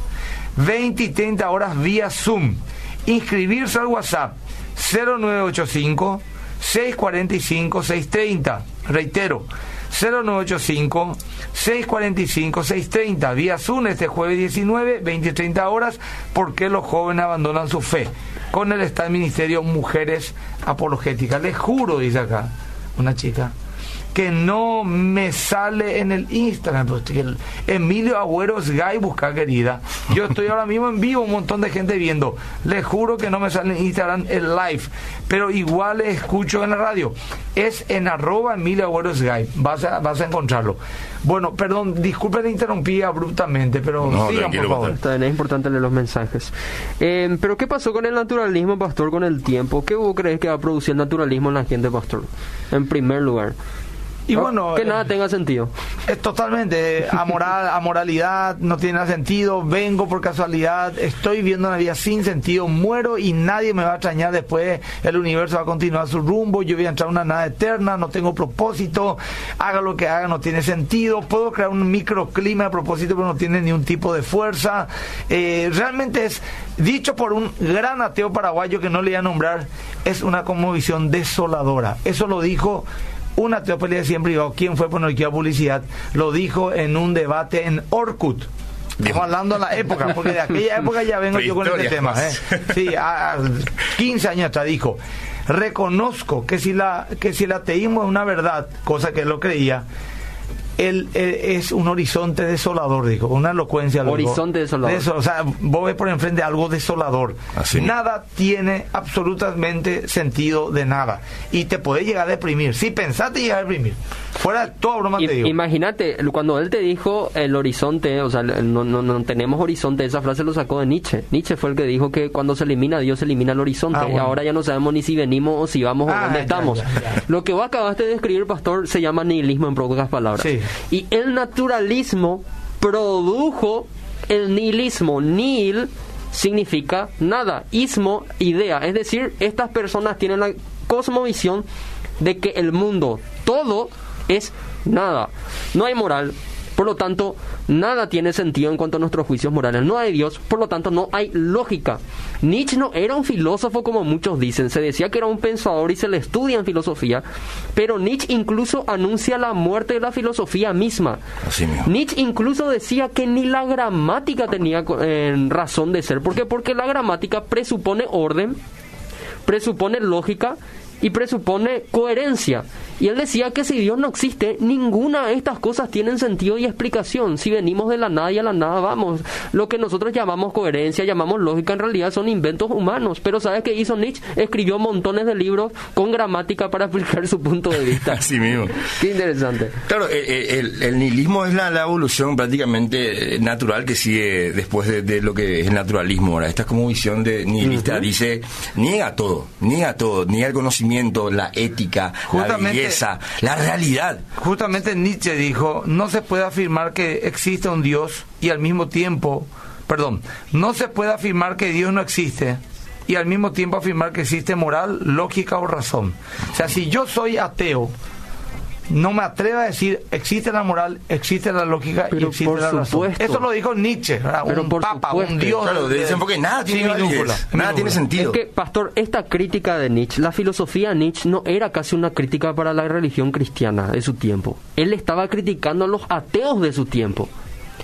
20 y 30 horas vía Zoom. Inscribirse al WhatsApp 0985 645 630. Reitero, 0985 645 630. Vía Zoom este jueves 19, 20 y 30 horas. ¿Por qué los jóvenes abandonan su fe? Con el Estado Ministerio Mujeres Apologéticas. Les juro, dice acá una chica que no me sale en el Instagram. pues, que el Emilio Agüero Sky busca querida. Yo estoy ahora mismo en vivo, un montón de gente viendo. Les juro que no me sale en Instagram el live, pero igual escucho en la radio. Es en arroba Emilio Agüero Sky. Vas a, vas a encontrarlo. Bueno, perdón, disculpen interrumpí abruptamente, pero No, sigan por favor. Bien, es importante leer los mensajes. Eh, pero ¿qué pasó con el naturalismo, pastor, con el tiempo? ¿Qué vos crees que va a producir el naturalismo en la gente, pastor? En primer lugar. Y bueno, que eh, nada tenga sentido. Es totalmente amoral, amoralidad, no tiene nada sentido, vengo por casualidad, estoy viendo una vida sin sentido, muero y nadie me va a extrañar después, el universo va a continuar su rumbo, yo voy a entrar a una nada eterna, no tengo propósito, haga lo que haga, no tiene sentido, puedo crear un microclima de propósito, pero no tiene ni un tipo de fuerza. Eh, realmente es, dicho por un gran ateo paraguayo que no le voy a nombrar, es una conmovisión desoladora. Eso lo dijo un ateo pelea siempre privado, ¿quién fue por no quiero publicidad? Lo dijo en un debate en Orkut. Estamos hablando de la época, porque de aquella época ya vengo yo con este tema. ¿eh? Sí, a, a 15 años atrás dijo, reconozco que si, la, que si el ateísmo es una verdad, cosa que él lo creía, él, él es un horizonte desolador, dijo, una elocuencia. Horizonte desolador. Deso- o sea, vos ves por enfrente algo desolador. Así nada tiene absolutamente sentido de nada. Y te puede llegar a deprimir. Si pensaste llegar a deprimir. Fuera de toda broma I- te digo. Imagínate, cuando él te dijo el horizonte, o sea, el- no, no, no tenemos horizonte, esa frase lo sacó de Nietzsche. Nietzsche fue el que dijo que cuando se elimina Dios, se elimina el horizonte. Ah, Y bueno. ahora ya no sabemos ni si venimos o si vamos Ah, o dónde ya, estamos. ya, ya. Lo que vos acabaste de escribir, pastor, se llama nihilismo en pocas palabras. Sí. Y el naturalismo produjo el nihilismo. Nihil significa nada. Ismo, idea. Es decir, estas personas tienen la cosmovisión de que el mundo, todo es nada. No hay moral. Por lo tanto, nada tiene sentido en cuanto a nuestros juicios morales. No hay Dios, por lo tanto, no hay lógica. Nietzsche no era un filósofo como muchos dicen. Se decía que era un pensador y se le estudia en filosofía. Pero Nietzsche incluso anuncia la muerte de la filosofía misma. Así. Nietzsche incluso decía que ni la gramática tenía eh, razón de ser. ¿Por qué? Porque la gramática presupone orden, presupone lógica y presupone coherencia. Y él decía que si Dios no existe, ninguna de estas cosas tienen sentido y explicación. Si venimos de la nada y a la nada vamos. Lo que nosotros llamamos coherencia, llamamos lógica, en realidad son inventos humanos. Pero ¿sabes qué hizo Nietzsche? Escribió montones de libros con gramática para explicar su punto de vista. Así mismo. Qué interesante. Claro, el, el, nihilismo es la, evolución prácticamente eh, natural que sigue después de, lo que es el naturalismo. Ahora, esta es como visión de nihilista. Dice, niega todo, niega todo, niega el conocimiento, la ética, la belleza, la realidad. Justamente Nietzsche dijo, no se puede afirmar que existe un Dios y al mismo tiempo, perdón, no se puede afirmar que Dios no existe y al mismo tiempo afirmar que existe moral, lógica o razón. O sea, si yo soy ateo, no me atrevo a decir existe la moral, existe la lógica y existe la razón. Eso lo dijo Nietzsche, un papa, un dios. Claro, dicen porque nada tiene nada tiene sentido. Es que, pastor, esta crítica de Nietzsche, la filosofía de Nietzsche no era casi una crítica para la religión cristiana de su tiempo. Él estaba criticando a los ateos de su tiempo.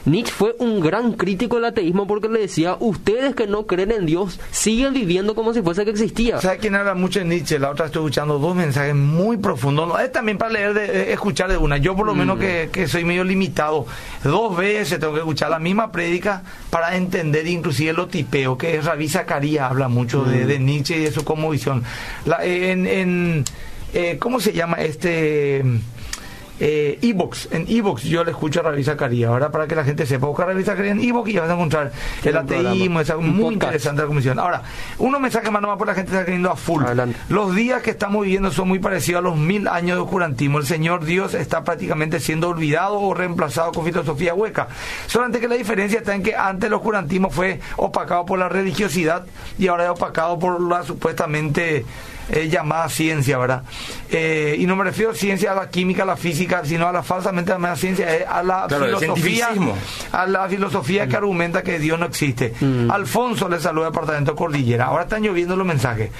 Nietzsche fue un gran crítico del ateísmo porque le decía, ustedes que no creen en Dios, siguen viviendo como si fuese que existía. ¿Sabes quién habla mucho de Nietzsche? La otra estoy escuchando dos mensajes muy profundos. es también para leer, de, eh, escuchar de una. Yo por lo mm. menos que, que, soy medio limitado, dos veces tengo que escuchar la misma prédica para entender inclusive lo tipeo, que es Rabí Zacarías habla mucho de, mm. Nietzsche y de su visión. La, en, en eh, ¿Cómo se llama este...? Eh, Evox. En Evox yo le escucho a Rabí Zacarías. Ahora, para que la gente sepa, buscar a Rabí Zacarías en Evox y vas a encontrar el ateísmo. Es muy interesante la comisión. Ahora, uno me saca más nomás por la gente está creyendo a full. Los días que estamos viviendo son muy parecidos a los mil años de oscurantismo. El Señor Dios está prácticamente siendo olvidado o reemplazado con filosofía hueca. Solamente que la diferencia está en que antes el oscurantismo fue opacado por la religiosidad y ahora es opacado por la supuestamente es llamada ciencia, ¿verdad? Eh, y no me refiero a ciencia a la química, a la física, sino a la falsamente llamada ciencia, a la filosofía, a la filosofía que argumenta que Dios no existe. Mm. Alfonso le saluda al departamento Cordillera. Ahora están lloviendo los mensajes.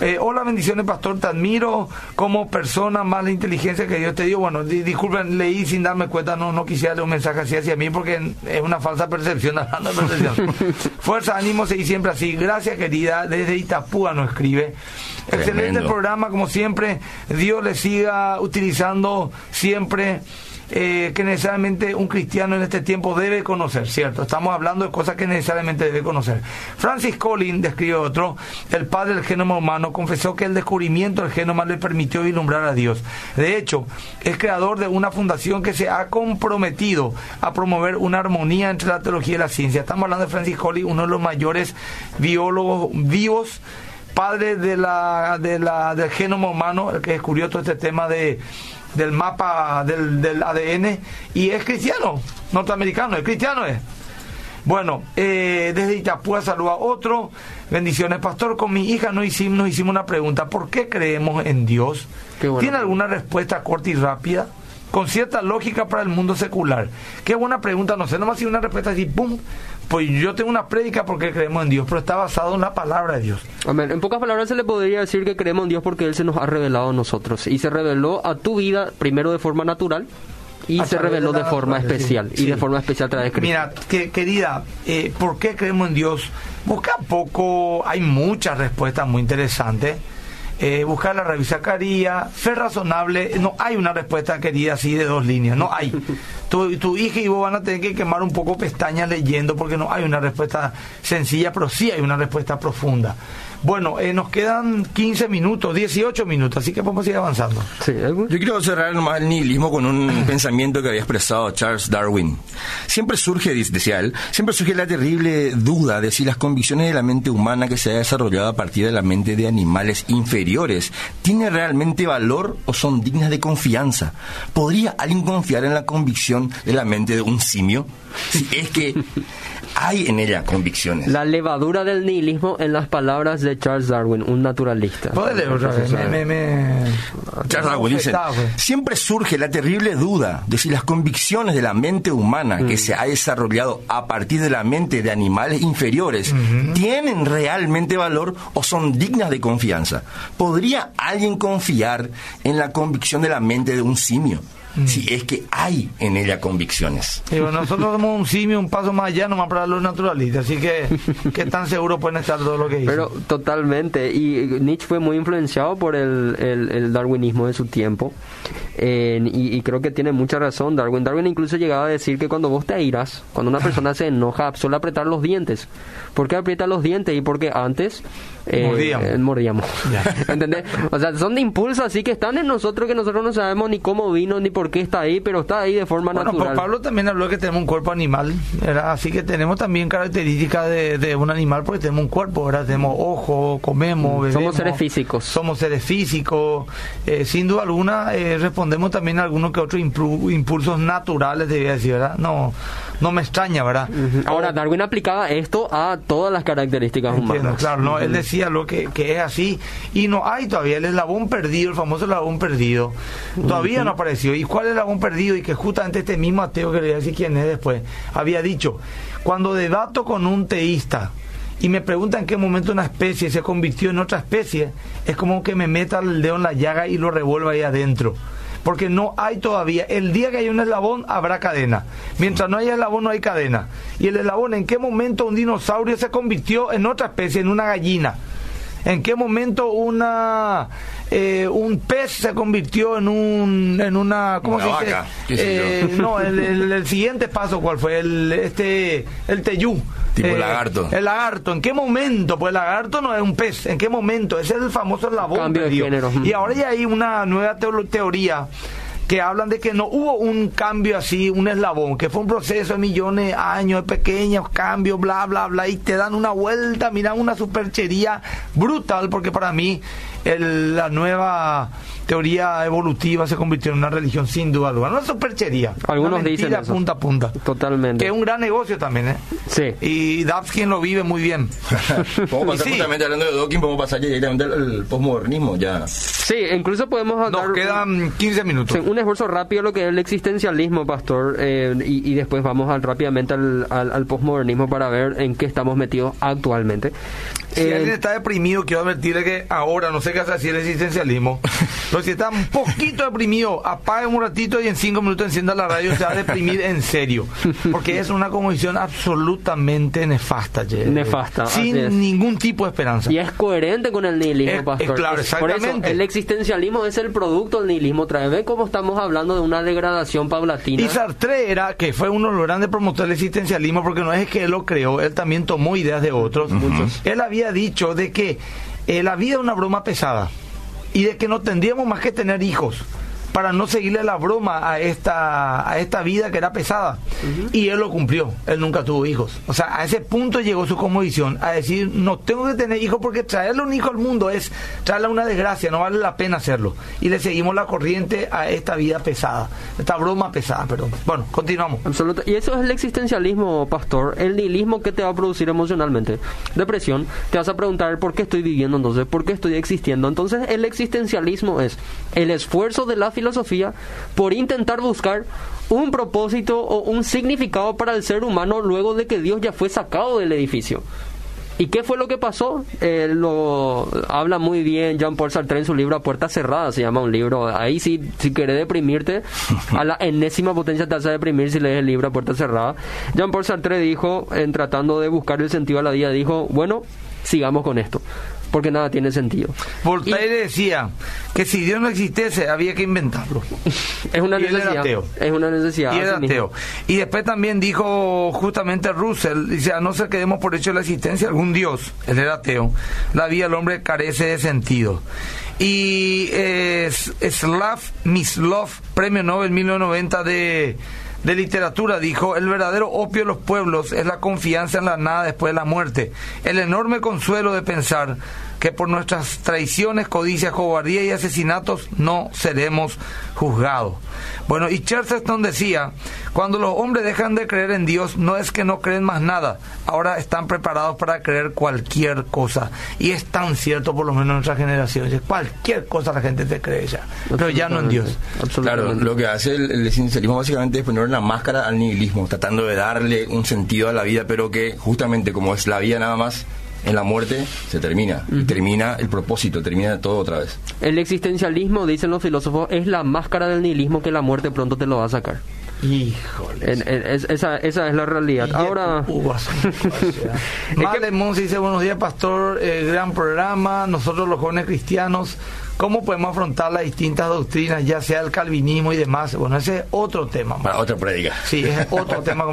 Eh, hola, bendiciones, pastor. Te admiro como persona, más la inteligencia que Dios te dio. Bueno, disculpen, leí sin darme cuenta, no, no quisiera leer un mensaje así hacia mí porque es una falsa percepción. Fuerza, ánimo, seguir siempre así. Gracias, querida. Desde Itapúa nos escribe. Excelente programa, como siempre. Dios le siga utilizando siempre eh, que necesariamente un cristiano en este tiempo debe conocer, ¿cierto? Estamos hablando de cosas que necesariamente debe conocer. Francis Collins, describe otro, el padre del genoma humano, confesó que el descubrimiento del genoma le permitió vislumbrar a Dios. De hecho, es creador de una fundación que se ha comprometido a promover una armonía entre la teología y la ciencia. Estamos hablando de Francis Collins, uno de los mayores biólogos vivos padre de la, de la, del genoma humano, el que descubrió todo este tema de, del mapa del, del ADN, y es cristiano, norteamericano, es cristiano es. Bueno, eh, desde Itapúa saluda a otro. Bendiciones, pastor. Con mi hija nos hicimos, nos hicimos una pregunta. ¿Por qué creemos en Dios? ¿Tiene alguna respuesta corta y rápida? Con cierta lógica para el mundo secular. Qué buena pregunta. No sé, nomás si una respuesta así, ¡pum! Pues yo tengo una prédica porque creemos en Dios, pero está basado en la palabra de Dios. Amén. En pocas palabras se le podría decir que creemos en Dios porque Él se nos ha revelado a nosotros. Y se reveló a tu vida primero de forma natural y se reveló de, forma especial. Y de forma especial a través de Mira, que, querida, eh, ¿por qué creemos en Dios? Busca poco, hay muchas respuestas muy interesantes. Eh, buscar la revista Caría, fe razonable, no hay una respuesta querida así de dos líneas, no hay. Tu, tu hija y vos van a tener que quemar un poco pestañas leyendo porque no hay una respuesta sencilla, pero sí hay una respuesta profunda. Bueno, eh, nos quedan 15 minutos, 18 minutos, así que podemos ir avanzando. Yo quiero cerrar nomás el nihilismo con un pensamiento que había expresado Charles Darwin. Siempre surge, decía él, siempre surge la terrible duda de si las convicciones de la mente humana que se ha desarrollado a partir de la mente de animales inferiores tienen realmente valor o son dignas de confianza. ¿Podría alguien confiar en la convicción de la mente de un simio? Si es que hay en ella convicciones. La levadura del nihilismo en las palabras de Charles Darwin, un naturalista. Charles Darwin dice, siempre surge la terrible duda de si las convicciones de la mente humana que mm. se ha desarrollado a partir de la mente de animales inferiores tienen realmente valor o son dignas de confianza. ¿Podría alguien confiar en la convicción de la mente de un simio? mm. si es que hay en ella convicciones. nosotros somos un simio, un paso más allá nomás para los naturalistas, así que qué tan seguro pueden estar todo lo que dicen. Pero totalmente, y Nietzsche fue muy influenciado por el, el, darwinismo de su tiempo, y, creo que tiene mucha razón Darwin. Darwin incluso llegaba a decir que cuando vos te irás, cuando una persona se enoja, suele apretar los dientes. ¿Por qué aprieta los dientes? Y porque antes eh, mordíamos. ¿Entendés? O sea, son de impulso así que están en nosotros que nosotros no sabemos ni cómo vino ni por qué está ahí, pero está ahí de forma bueno, natural. Pablo también habló que tenemos un cuerpo animal, así que tenemos también características de, un animal porque tenemos un cuerpo, ¿verdad? tenemos ojo, comemos, bebemos, Somos seres físicos. Somos seres físicos. Eh, sin duda alguna eh, respondemos también a algunos que otros impulsos naturales, debía decir, ¿verdad? No, no me extraña, ¿verdad? Ahora, Darwin aplicaba esto a todas las características humanas. Claro, no, él decía lo que, que, es así y no hay todavía el eslabón perdido, el famoso eslabón perdido. Todavía no apareció. ¿Y cuál es el eslabón perdido? Y que justamente este mismo ateo que le voy a decir quién es después, había dicho, cuando debato con un teísta, y me pregunta en qué momento una especie se convirtió en otra especie, es como que me meta el dedo en la llaga y lo revuelva ahí adentro porque no hay todavía. El día que hay un eslabón habrá cadena. Mientras no haya eslabón no hay cadena. Y el eslabón, ¿en qué momento un dinosaurio se convirtió en otra especie, en una gallina? ¿En qué momento una eh, un pez se convirtió en un en una cómo se dice? Eh, no, el, siguiente paso cuál fue el este el teyú. Tipo el eh, lagarto. El lagarto. ¿En qué momento? Pues el lagarto no es un pez. ¿En qué momento? Ese es el famoso eslabón. Cambio de género. Y ahora ya hay una nueva teoría que hablan de que no hubo un cambio así, un eslabón, que fue un proceso de millones de años, de pequeños cambios, bla, bla, bla, y te dan una vuelta, mira, una superchería brutal, porque para mí el, la nueva teoría evolutiva se convirtió en una religión sin duda alguna. No es superchería. Algunos dicen eso. punta a punta. Totalmente. Que es un gran negocio también, ¿eh? Sí. Y Dapskin lo vive muy bien. podemos pasar justamente hablando de Dawkins, podemos pasar directamente al posmodernismo ya. Sí, incluso podemos hablar... Nos quedan 15 minutos. un esfuerzo rápido lo que es el existencialismo, Pastor, eh, y, después vamos al, rápidamente al, al, posmodernismo para ver en qué estamos metidos actualmente. Si eh, alguien está deprimido, quiero advertirle que ahora, no sé qué hacer si el existencialismo, pero si está un poquito deprimido, apague un ratito y en cinco minutos encienda la radio, se va a deprimir en serio. Porque es una convicción absolutamente nefasta, Nefasta. Sin ningún tipo de esperanza. Y es coherente con el nihilismo, Pastor. claro, exactamente. Por eso, el existencialismo es el producto del nihilismo. Trae, ve cómo estamos hablando de una degradación paulatina. Y Sartre era, que fue uno de los grandes promotores del existencialismo, porque no es que él lo creó, él también tomó ideas de otros. Muchos. Él había dicho de que eh, la vida es una broma pesada y de que no tendríamos más que tener hijos para no seguirle la broma a esta, a esta vida que era pesada. Y él lo cumplió, él nunca tuvo hijos. O sea, a ese punto llegó su conmovisión, a decir, no tengo que tener hijos porque traerle un hijo al mundo es traerle una desgracia, no vale la pena hacerlo. Y le seguimos la corriente a esta vida pesada, esta broma pesada, perdón. Bueno, continuamos. Absoluto. Y eso es el existencialismo, pastor, el nihilismo que te va a producir emocionalmente. Depresión, te vas a preguntar por qué estoy viviendo entonces, por qué estoy existiendo. Entonces, el existencialismo es el esfuerzo de la filosofía filosofía por intentar buscar un propósito o un significado para el ser humano luego de que Dios ya fue sacado del edificio. ¿Y qué fue lo que pasó? Eh, lo habla muy bien Jean-Paul Sartre en su libro A Puerta Cerrada, se llama un libro. Ahí si, si querés deprimirte, a la enésima potencia te hace deprimir si lees el libro A Puerta Cerrada. Jean-Paul Sartre dijo, en tratando de buscar el sentido a la vida, dijo, bueno, sigamos con esto porque nada tiene sentido. Voltaire decía que si Dios no existiese había que inventarlo. es una necesidad. Es una necesidad. Y era ateo. Y después también dijo justamente Russell, dice, a no ser que demos por hecho la existencia de algún Dios, él era ateo, la vida del hombre carece de sentido. Y eh, Slav Mislov, premio Nobel 1990 de de literatura dijo, el verdadero opio de los pueblos es la confianza en la nada después de la muerte, el enorme consuelo de pensar que por nuestras traiciones, codicias, cobardía y asesinatos no seremos juzgados. Bueno, y Chesterton decía, cuando los hombres dejan de creer en Dios, no es que no creen más nada, ahora están preparados para creer cualquier cosa. Y es tan cierto, por lo menos en nuestra generación, cualquier cosa la gente te cree ya, pero ya no en Dios. Claro, lo que hace el, el básicamente es poner una máscara al nihilismo, tratando de darle un sentido a la vida, pero que justamente como es la vida nada más, en la muerte se termina. Y termina el propósito, termina todo otra vez. El existencialismo, dicen los filósofos, es la máscara del nihilismo que la muerte pronto te lo va a sacar. Híjole. esa, esa es la realidad. Ahora. Malemón dice: Buenos días, pastor. Eh, gran programa. Nosotros, los jóvenes cristianos, ¿Cómo podemos afrontar las distintas doctrinas, ya sea el calvinismo y demás? Bueno, ese es otro tema. Para otra predica. Sí, es otro tema.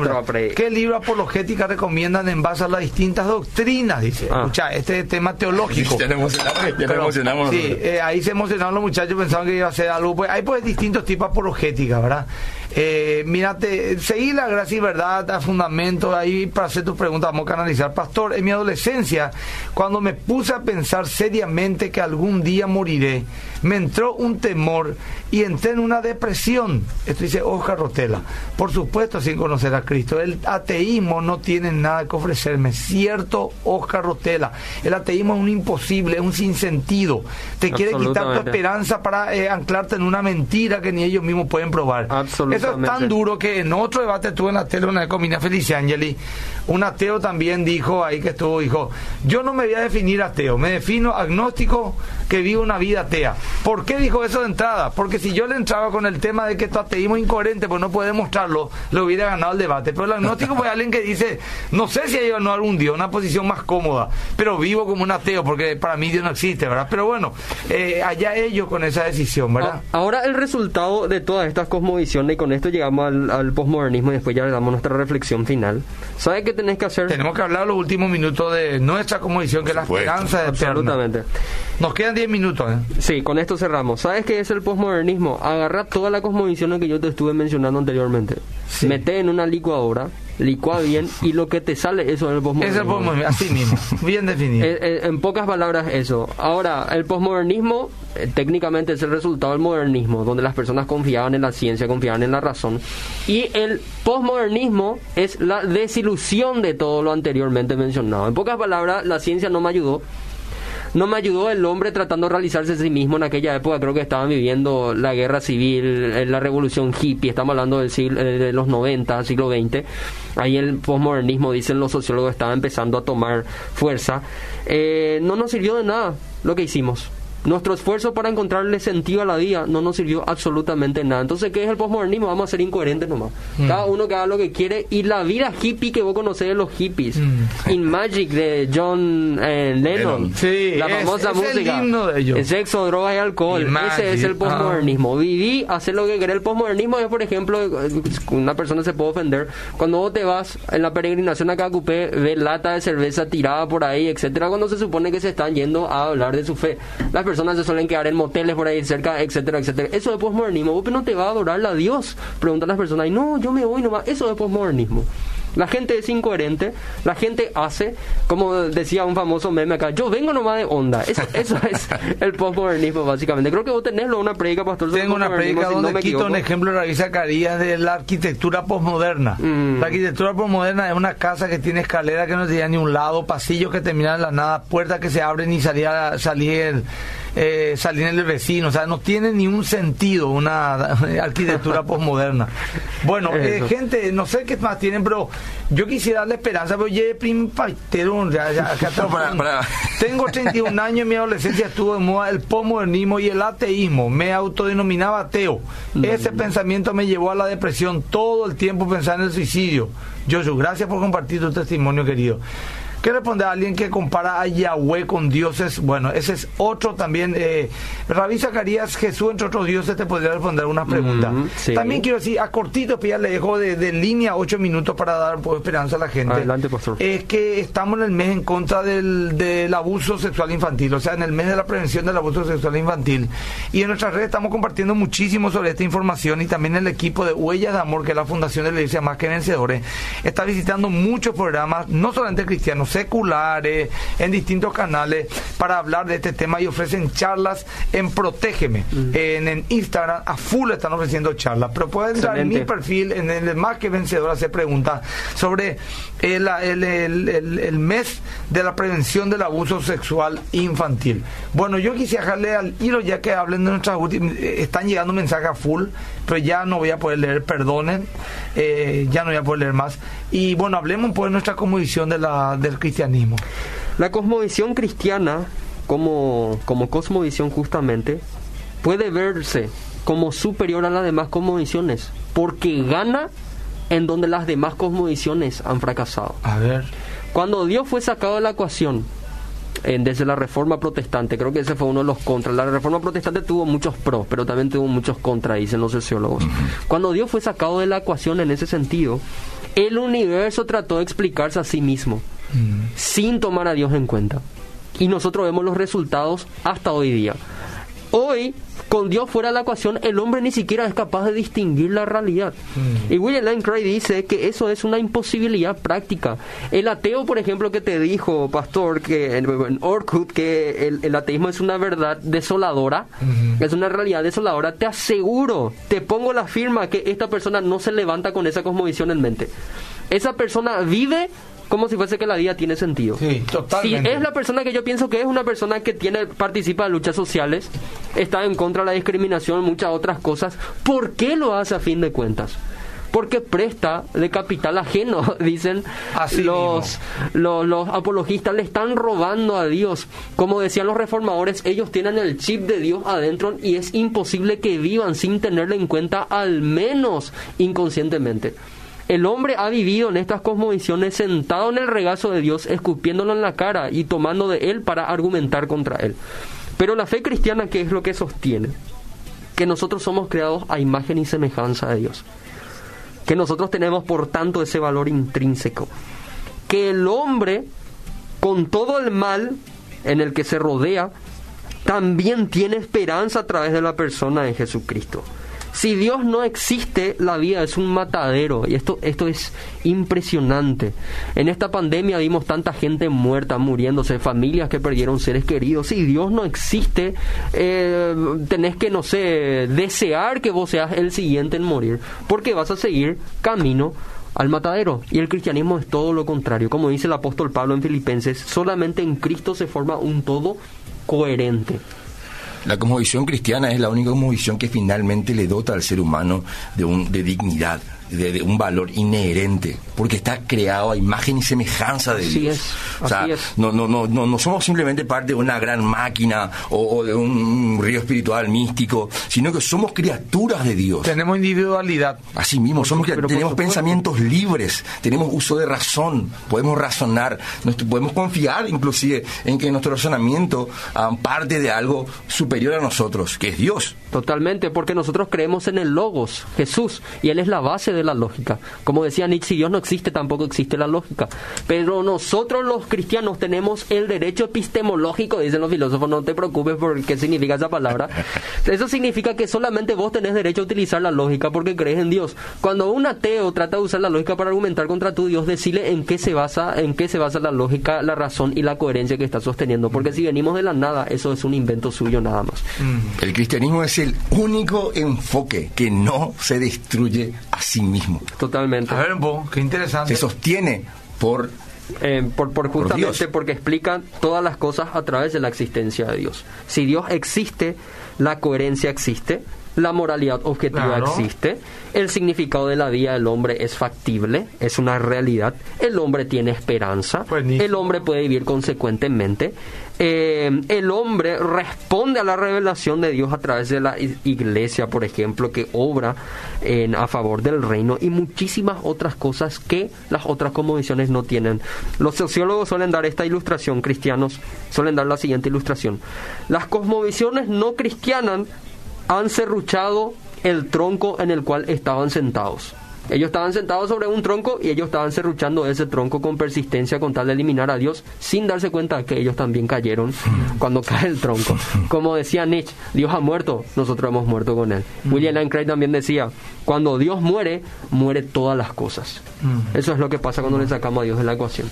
¿Qué libro apologética recomiendan en base a las distintas doctrinas? Dice. Ah. Escucha, este es tema teológico. Ya nos emocionamos. Sí, eh, ahí se emocionaron los muchachos, pensaban que iba a ser algo. Pues, hay pues distintos tipos de apologética, ¿verdad? Eh, mírate, seguí la gracia y verdad a fundamento ahí para hacer tus preguntas, vamos a canalizar. Pastor, en mi adolescencia, cuando me puse a pensar seriamente que algún día moriré, me entró un temor y entré en una depresión. Esto dice Oscar Rotela. Por supuesto, sin conocer a Cristo. El ateísmo no tiene nada que ofrecerme. Cierto, Oscar Rotela. El ateísmo es un imposible, es un sinsentido. Te quiere quitar tu esperanza para eh, anclarte en una mentira que ni ellos mismos pueden probar. Eso es tan duro que en otro debate tuve en la tele una vez con Mina Feliciangeli. Un ateo también dijo ahí que estuvo, dijo, yo no me voy a definir ateo, me defino agnóstico que vive una vida atea. ¿Por qué dijo eso de entrada? Porque si yo le entraba con el tema de que tu ateísmo es incoherente, pues no puede demostrarlo, le hubiera ganado el debate. Pero el agnóstico fue alguien que dice, no sé si hay o no algún Dios, una posición más cómoda, pero vivo como un ateo, porque para mí Dios no existe, ¿verdad? Pero bueno, eh, allá ellos con esa decisión, ¿verdad? Ahora el resultado de todas estas cosmovisiones, y con esto llegamos al, al posmodernismo y después ya le damos nuestra reflexión final. ¿Sabes tenés que hacer? Tenemos que hablar los últimos minutos de nuestra cosmovisión, que es la esperanza de Absolutamente. Nos quedan 10 minutos. ¿eh? Sí, con esto cerramos. ¿Sabes qué es el posmodernismo? Agarra toda la cosmovisión que yo te estuve mencionando anteriormente. Mete en una licuadora, licua bien y lo que te sale, eso es el posmodernismo. Es el así mismo, bien definido. Eh, eh, en pocas palabras, eso. Ahora, el posmodernismo eh, técnicamente es el resultado del modernismo, donde las personas confiaban en la ciencia, confiaban en la razón. Y el posmodernismo es la desilusión de todo lo anteriormente mencionado. En pocas palabras, la ciencia no me ayudó no me ayudó el hombre tratando de realizarse a sí mismo en aquella época. Creo que estaban viviendo la guerra civil, eh, la revolución hippie, estamos hablando del siglo, eh, de los 90, siglo XX. Ahí el posmodernismo, dicen los sociólogos, estaba empezando a tomar fuerza. Eh, no nos sirvió de nada lo que hicimos. Nuestro esfuerzo para encontrarle sentido a la vida no nos sirvió absolutamente nada. Entonces, ¿qué es el posmodernismo? Vamos a ser incoherentes nomás. Mm. Cada uno que haga lo que quiere y la vida hippie que vos conocés de los hippies. Mm. In Magic de John eh, Lennon. Sí, la famosa música. El, sexo, drogas y alcohol. Ese es el posmodernismo. Ah. Viví, hacer lo que quiere. El posmodernismo es, por ejemplo, una persona se puede ofender. Cuando vos te vas en la peregrinación a Cacupé, ves lata de cerveza tirada por ahí, etcétera, cuando se supone que se están yendo a hablar de su fe. Las personas se suelen quedar en moteles por ahí cerca, etcétera, etcétera. Eso es posmodernismo. Vos no te va a adorar a Dios. Pregunta a las personas, y no, yo me voy nomás. Eso es posmodernismo. La gente es incoherente, la gente hace, como decía un famoso meme acá, yo vengo nomás de onda. Eso, eso es el postmodernismo, básicamente. Creo que vos tenés una predica, pastor. Tengo una predica donde quito un ejemplo de David Zacarías de la arquitectura postmoderna. Mm. La arquitectura postmoderna es una casa que tiene escalera que no tiene ni un lado, pasillos que terminan en la nada, puertas que se abren y salía, salir eh, salir en el vecino, o sea, no tiene ni un sentido una arquitectura posmoderna. Bueno, eh, gente, no sé qué más tienen, pero yo quisiera darle esperanza, pero yo tengo 31 años, en mi adolescencia estuvo de moda el posmodernismo y el ateísmo, me autodenominaba ateo. Ese pensamiento me llevó a la depresión, todo el tiempo pensando en el suicidio. Joshua, gracias por compartir tu testimonio, querido. ¿Qué responde a alguien que compara a Yahweh con dioses? Bueno, ese es otro también. Eh, Rabí Zacarías, Jesús entre otros dioses, te podría responder una pregunta. También quiero decir, a cortito, pues ya le dejo de, línea ocho minutos para dar un poco de esperanza a la gente. Adelante, pastor. Es que estamos en el mes en contra del, del abuso sexual infantil, o sea, en el mes de la prevención del abuso sexual infantil. Y en nuestras redes estamos compartiendo muchísimo sobre esta información y también el equipo de Huellas de Amor, que es la fundación de la Iglesia Más que Vencedores, está visitando muchos programas, no solamente cristianos, seculares, en distintos canales para hablar de este tema y ofrecen charlas en Protégeme. en, Instagram a full están ofreciendo charlas, pero pueden entrar en mi perfil, en el más que vencedor, hacer preguntas sobre el, el, mes de la prevención del abuso sexual infantil. Bueno, yo quisiera dejarle al hilo ya que hablen de nuestras últimas, eh, están llegando mensajes a full, pero ya no voy a poder leer, perdonen, eh, ya no voy a poder leer más. Y bueno, hablemos un poco de nuestra convicción de la, del cristianismo. La cosmovisión cristiana, como, como cosmovisión justamente, puede verse como superior a las demás cosmovisiones, porque gana en donde las demás cosmovisiones han fracasado. A ver. Cuando Dios fue sacado de la ecuación, desde la reforma protestante, creo que ese fue uno de los contras. La reforma protestante tuvo muchos pros, pero también tuvo muchos contras, dicen los sociólogos. Cuando Dios fue sacado de la ecuación en ese sentido, el universo trató de explicarse a sí mismo, sin tomar a Dios en cuenta. Y nosotros vemos los resultados hasta hoy día. Hoy, con Dios fuera de la ecuación, el hombre ni siquiera es capaz de distinguir la realidad. Mm. Y William Lane Craig dice que eso es una imposibilidad práctica. El ateo, por ejemplo, que te dijo, pastor, que en Orkut, que el, ateísmo es una verdad desoladora, es una realidad desoladora, te aseguro, te pongo la firma que esta persona no se levanta con esa cosmovisión en mente. Esa persona vive como si fuese que la vida tiene sentido. Sí, totalmente. Si es la persona que yo pienso que es una persona que tiene participa en luchas sociales, está en contra de la discriminación, muchas otras cosas, ¿por qué lo hace a fin de cuentas? porque presta de capital ajeno, dicen los, los, los, apologistas, le están robando a Dios. Como decían los reformadores, ellos tienen el chip de Dios adentro y es imposible que vivan sin tenerlo en cuenta al menos inconscientemente. El hombre ha vivido en estas cosmovisiones sentado en el regazo de Dios, escupiéndolo en la cara y tomando de él para argumentar contra él. Pero la fe cristiana, ¿qué es lo que sostiene? Que nosotros somos creados a imagen y semejanza de Dios. Que nosotros tenemos, por tanto, ese valor intrínseco. Que el hombre, con todo el mal en el que se rodea, también tiene esperanza a través de la persona de Jesucristo. Si Dios no existe, la vida es un matadero. Y esto, esto es impresionante. En esta pandemia vimos tanta gente muerta, muriéndose, familias que perdieron seres queridos. Si Dios no existe, eh, tenés que, no sé, desear que vos seas el siguiente en morir. Porque vas a seguir camino al matadero. Y el cristianismo es todo lo contrario. Como dice el apóstol Pablo en Filipenses, solamente en Cristo se forma un todo coherente. La cosmovisión cristiana es la única cosmovisión que finalmente le dota al ser humano de, un, de dignidad, de, un valor inherente, porque está creado a imagen y semejanza de Dios. o sea, No, no, no, no, somos simplemente parte de una gran máquina o, de un, río espiritual místico, sino que somos criaturas de Dios. Tenemos individualidad. Así mismo, somos, tenemos pensamientos libres, tenemos uso de razón, podemos razonar, podemos confiar inclusive en que nuestro razonamiento um, parte de algo superior a nosotros, que es Dios. Totalmente, porque nosotros creemos en el Logos, Jesús, y Él es la base de la lógica. Como decía Nietzsche, si Dios no existe, tampoco existe la lógica. Pero nosotros los cristianos tenemos el derecho epistemológico, dicen los filósofos, no te preocupes por qué significa esa palabra. Eso significa que solamente vos tenés derecho a utilizar la lógica porque crees en Dios. Cuando un ateo trata de usar la lógica para argumentar contra tu Dios, decirle en qué se basa, en qué se basa la lógica, la razón y la coherencia que está sosteniendo. Porque si venimos de la nada, eso es un invento suyo nada más. El cristianismo es el único enfoque que no se destruye a sí mismo. Totalmente. A ver, qué interesante. Se sostiene por eh, por, por, justamente porque explican todas las cosas a través de la existencia de Dios. Si Dios existe, la coherencia existe, la moralidad objetiva existe, el significado de la vida del hombre es factible, es una realidad, el hombre tiene esperanza, el hombre puede vivir consecuentemente, eh, el hombre responde a la revelación de Dios a través de la iglesia, por ejemplo, que obra en, a favor del reino y muchísimas otras cosas que las otras cosmovisiones no tienen. Los sociólogos suelen dar esta ilustración, cristianos suelen dar la siguiente ilustración. Las cosmovisiones no cristianas han serruchado el tronco en el cual estaban sentados. Ellos estaban sentados sobre un tronco y ellos estaban serruchando ese tronco con persistencia con tal de eliminar a Dios sin darse cuenta que ellos también cayeron cuando cae el tronco. Como decía Nietzsche, Dios ha muerto, nosotros hemos muerto con él. William Lane Craig también decía, cuando Dios muere, muere todas las cosas. Eso es lo que pasa cuando le sacamos a Dios de la ecuación.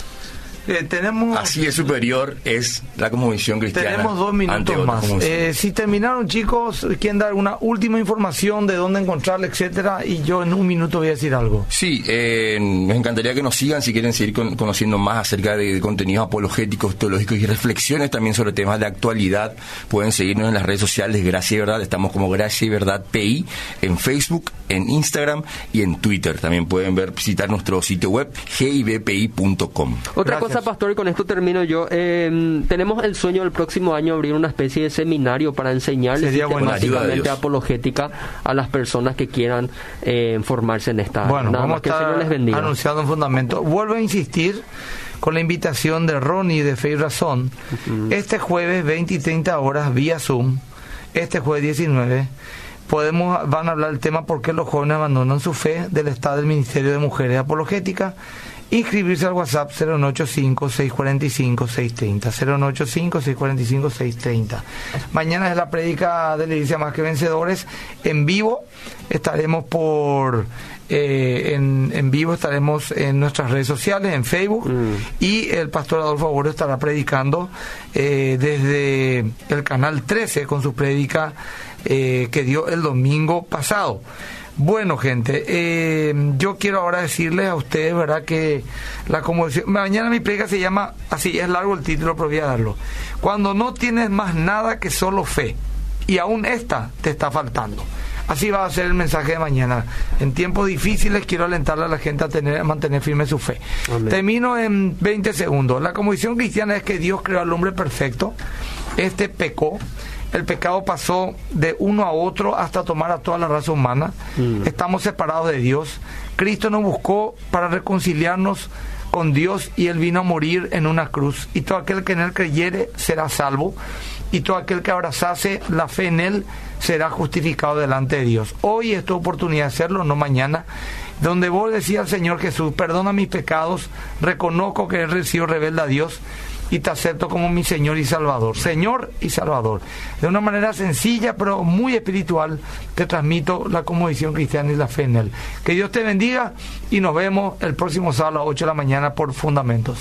Eh, tenemos, Así de superior es la cosmovisión cristiana. Tenemos dos minutos más. Eh, si terminaron, chicos, quieren dar una última información de dónde encontrarle, etcétera, y yo en un minuto voy a decir algo. Sí, eh, me encantaría que nos sigan si quieren seguir conociendo más acerca de, contenidos apologéticos, teológicos y reflexiones también sobre temas de actualidad. Pueden seguirnos en las redes sociales Gracia y Verdad. Estamos como Gracia y Verdad PI en Facebook, en Instagram y en Twitter. También pueden ver visitar nuestro sitio web gibpi.com. Otra cosa pastor, y con esto termino yo. Eh, tenemos el sueño del próximo año abrir una especie de seminario para enseñarle Sería bueno. Ayuda de Dios. apologética a las personas que quieran eh, formarse en esta. Bueno, Nada vamos más que el Señor les bendiga. anunciando un fundamento. Vuelvo a insistir con la invitación de Ronnie de Fe y Razón. Este jueves, 20 y 30 horas, vía Zoom, este jueves 19, podemos, van a hablar del tema por qué los jóvenes abandonan su fe del Estado del Ministerio de Mujeres Apologética. Inscribirse al WhatsApp 085-645-630. 085-645-630. Mañana es la prédica de la Iglesia Más que Vencedores en vivo. Estaremos por eh, en, en vivo estaremos en nuestras redes sociales, en Facebook, Mm. y el pastor Adolfo Abuelo estará predicando eh, desde el canal 13 con su prédica eh, que dio el domingo pasado. Bueno, gente, eh, yo quiero ahora decirles a ustedes, ¿verdad? Que la conmoción. Mañana mi prédica se llama, así es largo el título, pero voy a darlo. Cuando no tienes más nada que solo fe, y aún esta te está faltando. Así va a ser el mensaje de mañana. En tiempos difíciles quiero alentarle a la gente a, tener, a mantener firme su fe. Amén. Termino en 20 segundos. La convicción cristiana es que Dios creó al hombre perfecto. Este pecó. El pecado pasó de uno a otro hasta tomar a toda la raza humana. Mm. Estamos separados de Dios. Cristo nos buscó para reconciliarnos con Dios y Él vino a morir en una cruz. Y todo aquel que en Él creyere será salvo. Y todo aquel que abrazase la fe en Él será justificado delante de Dios. Hoy es tu oportunidad de hacerlo, no mañana. Donde vos decías al Señor Jesús, perdona mis pecados, reconozco que he sido rebelde a Dios y te acepto como mi Señor y Salvador. Señor y Salvador. De una manera sencilla pero muy espiritual te transmito la conmovisión cristiana y la fe en Él. Que Dios te bendiga y nos vemos el próximo sábado a las 8 de la mañana por Fundamentos.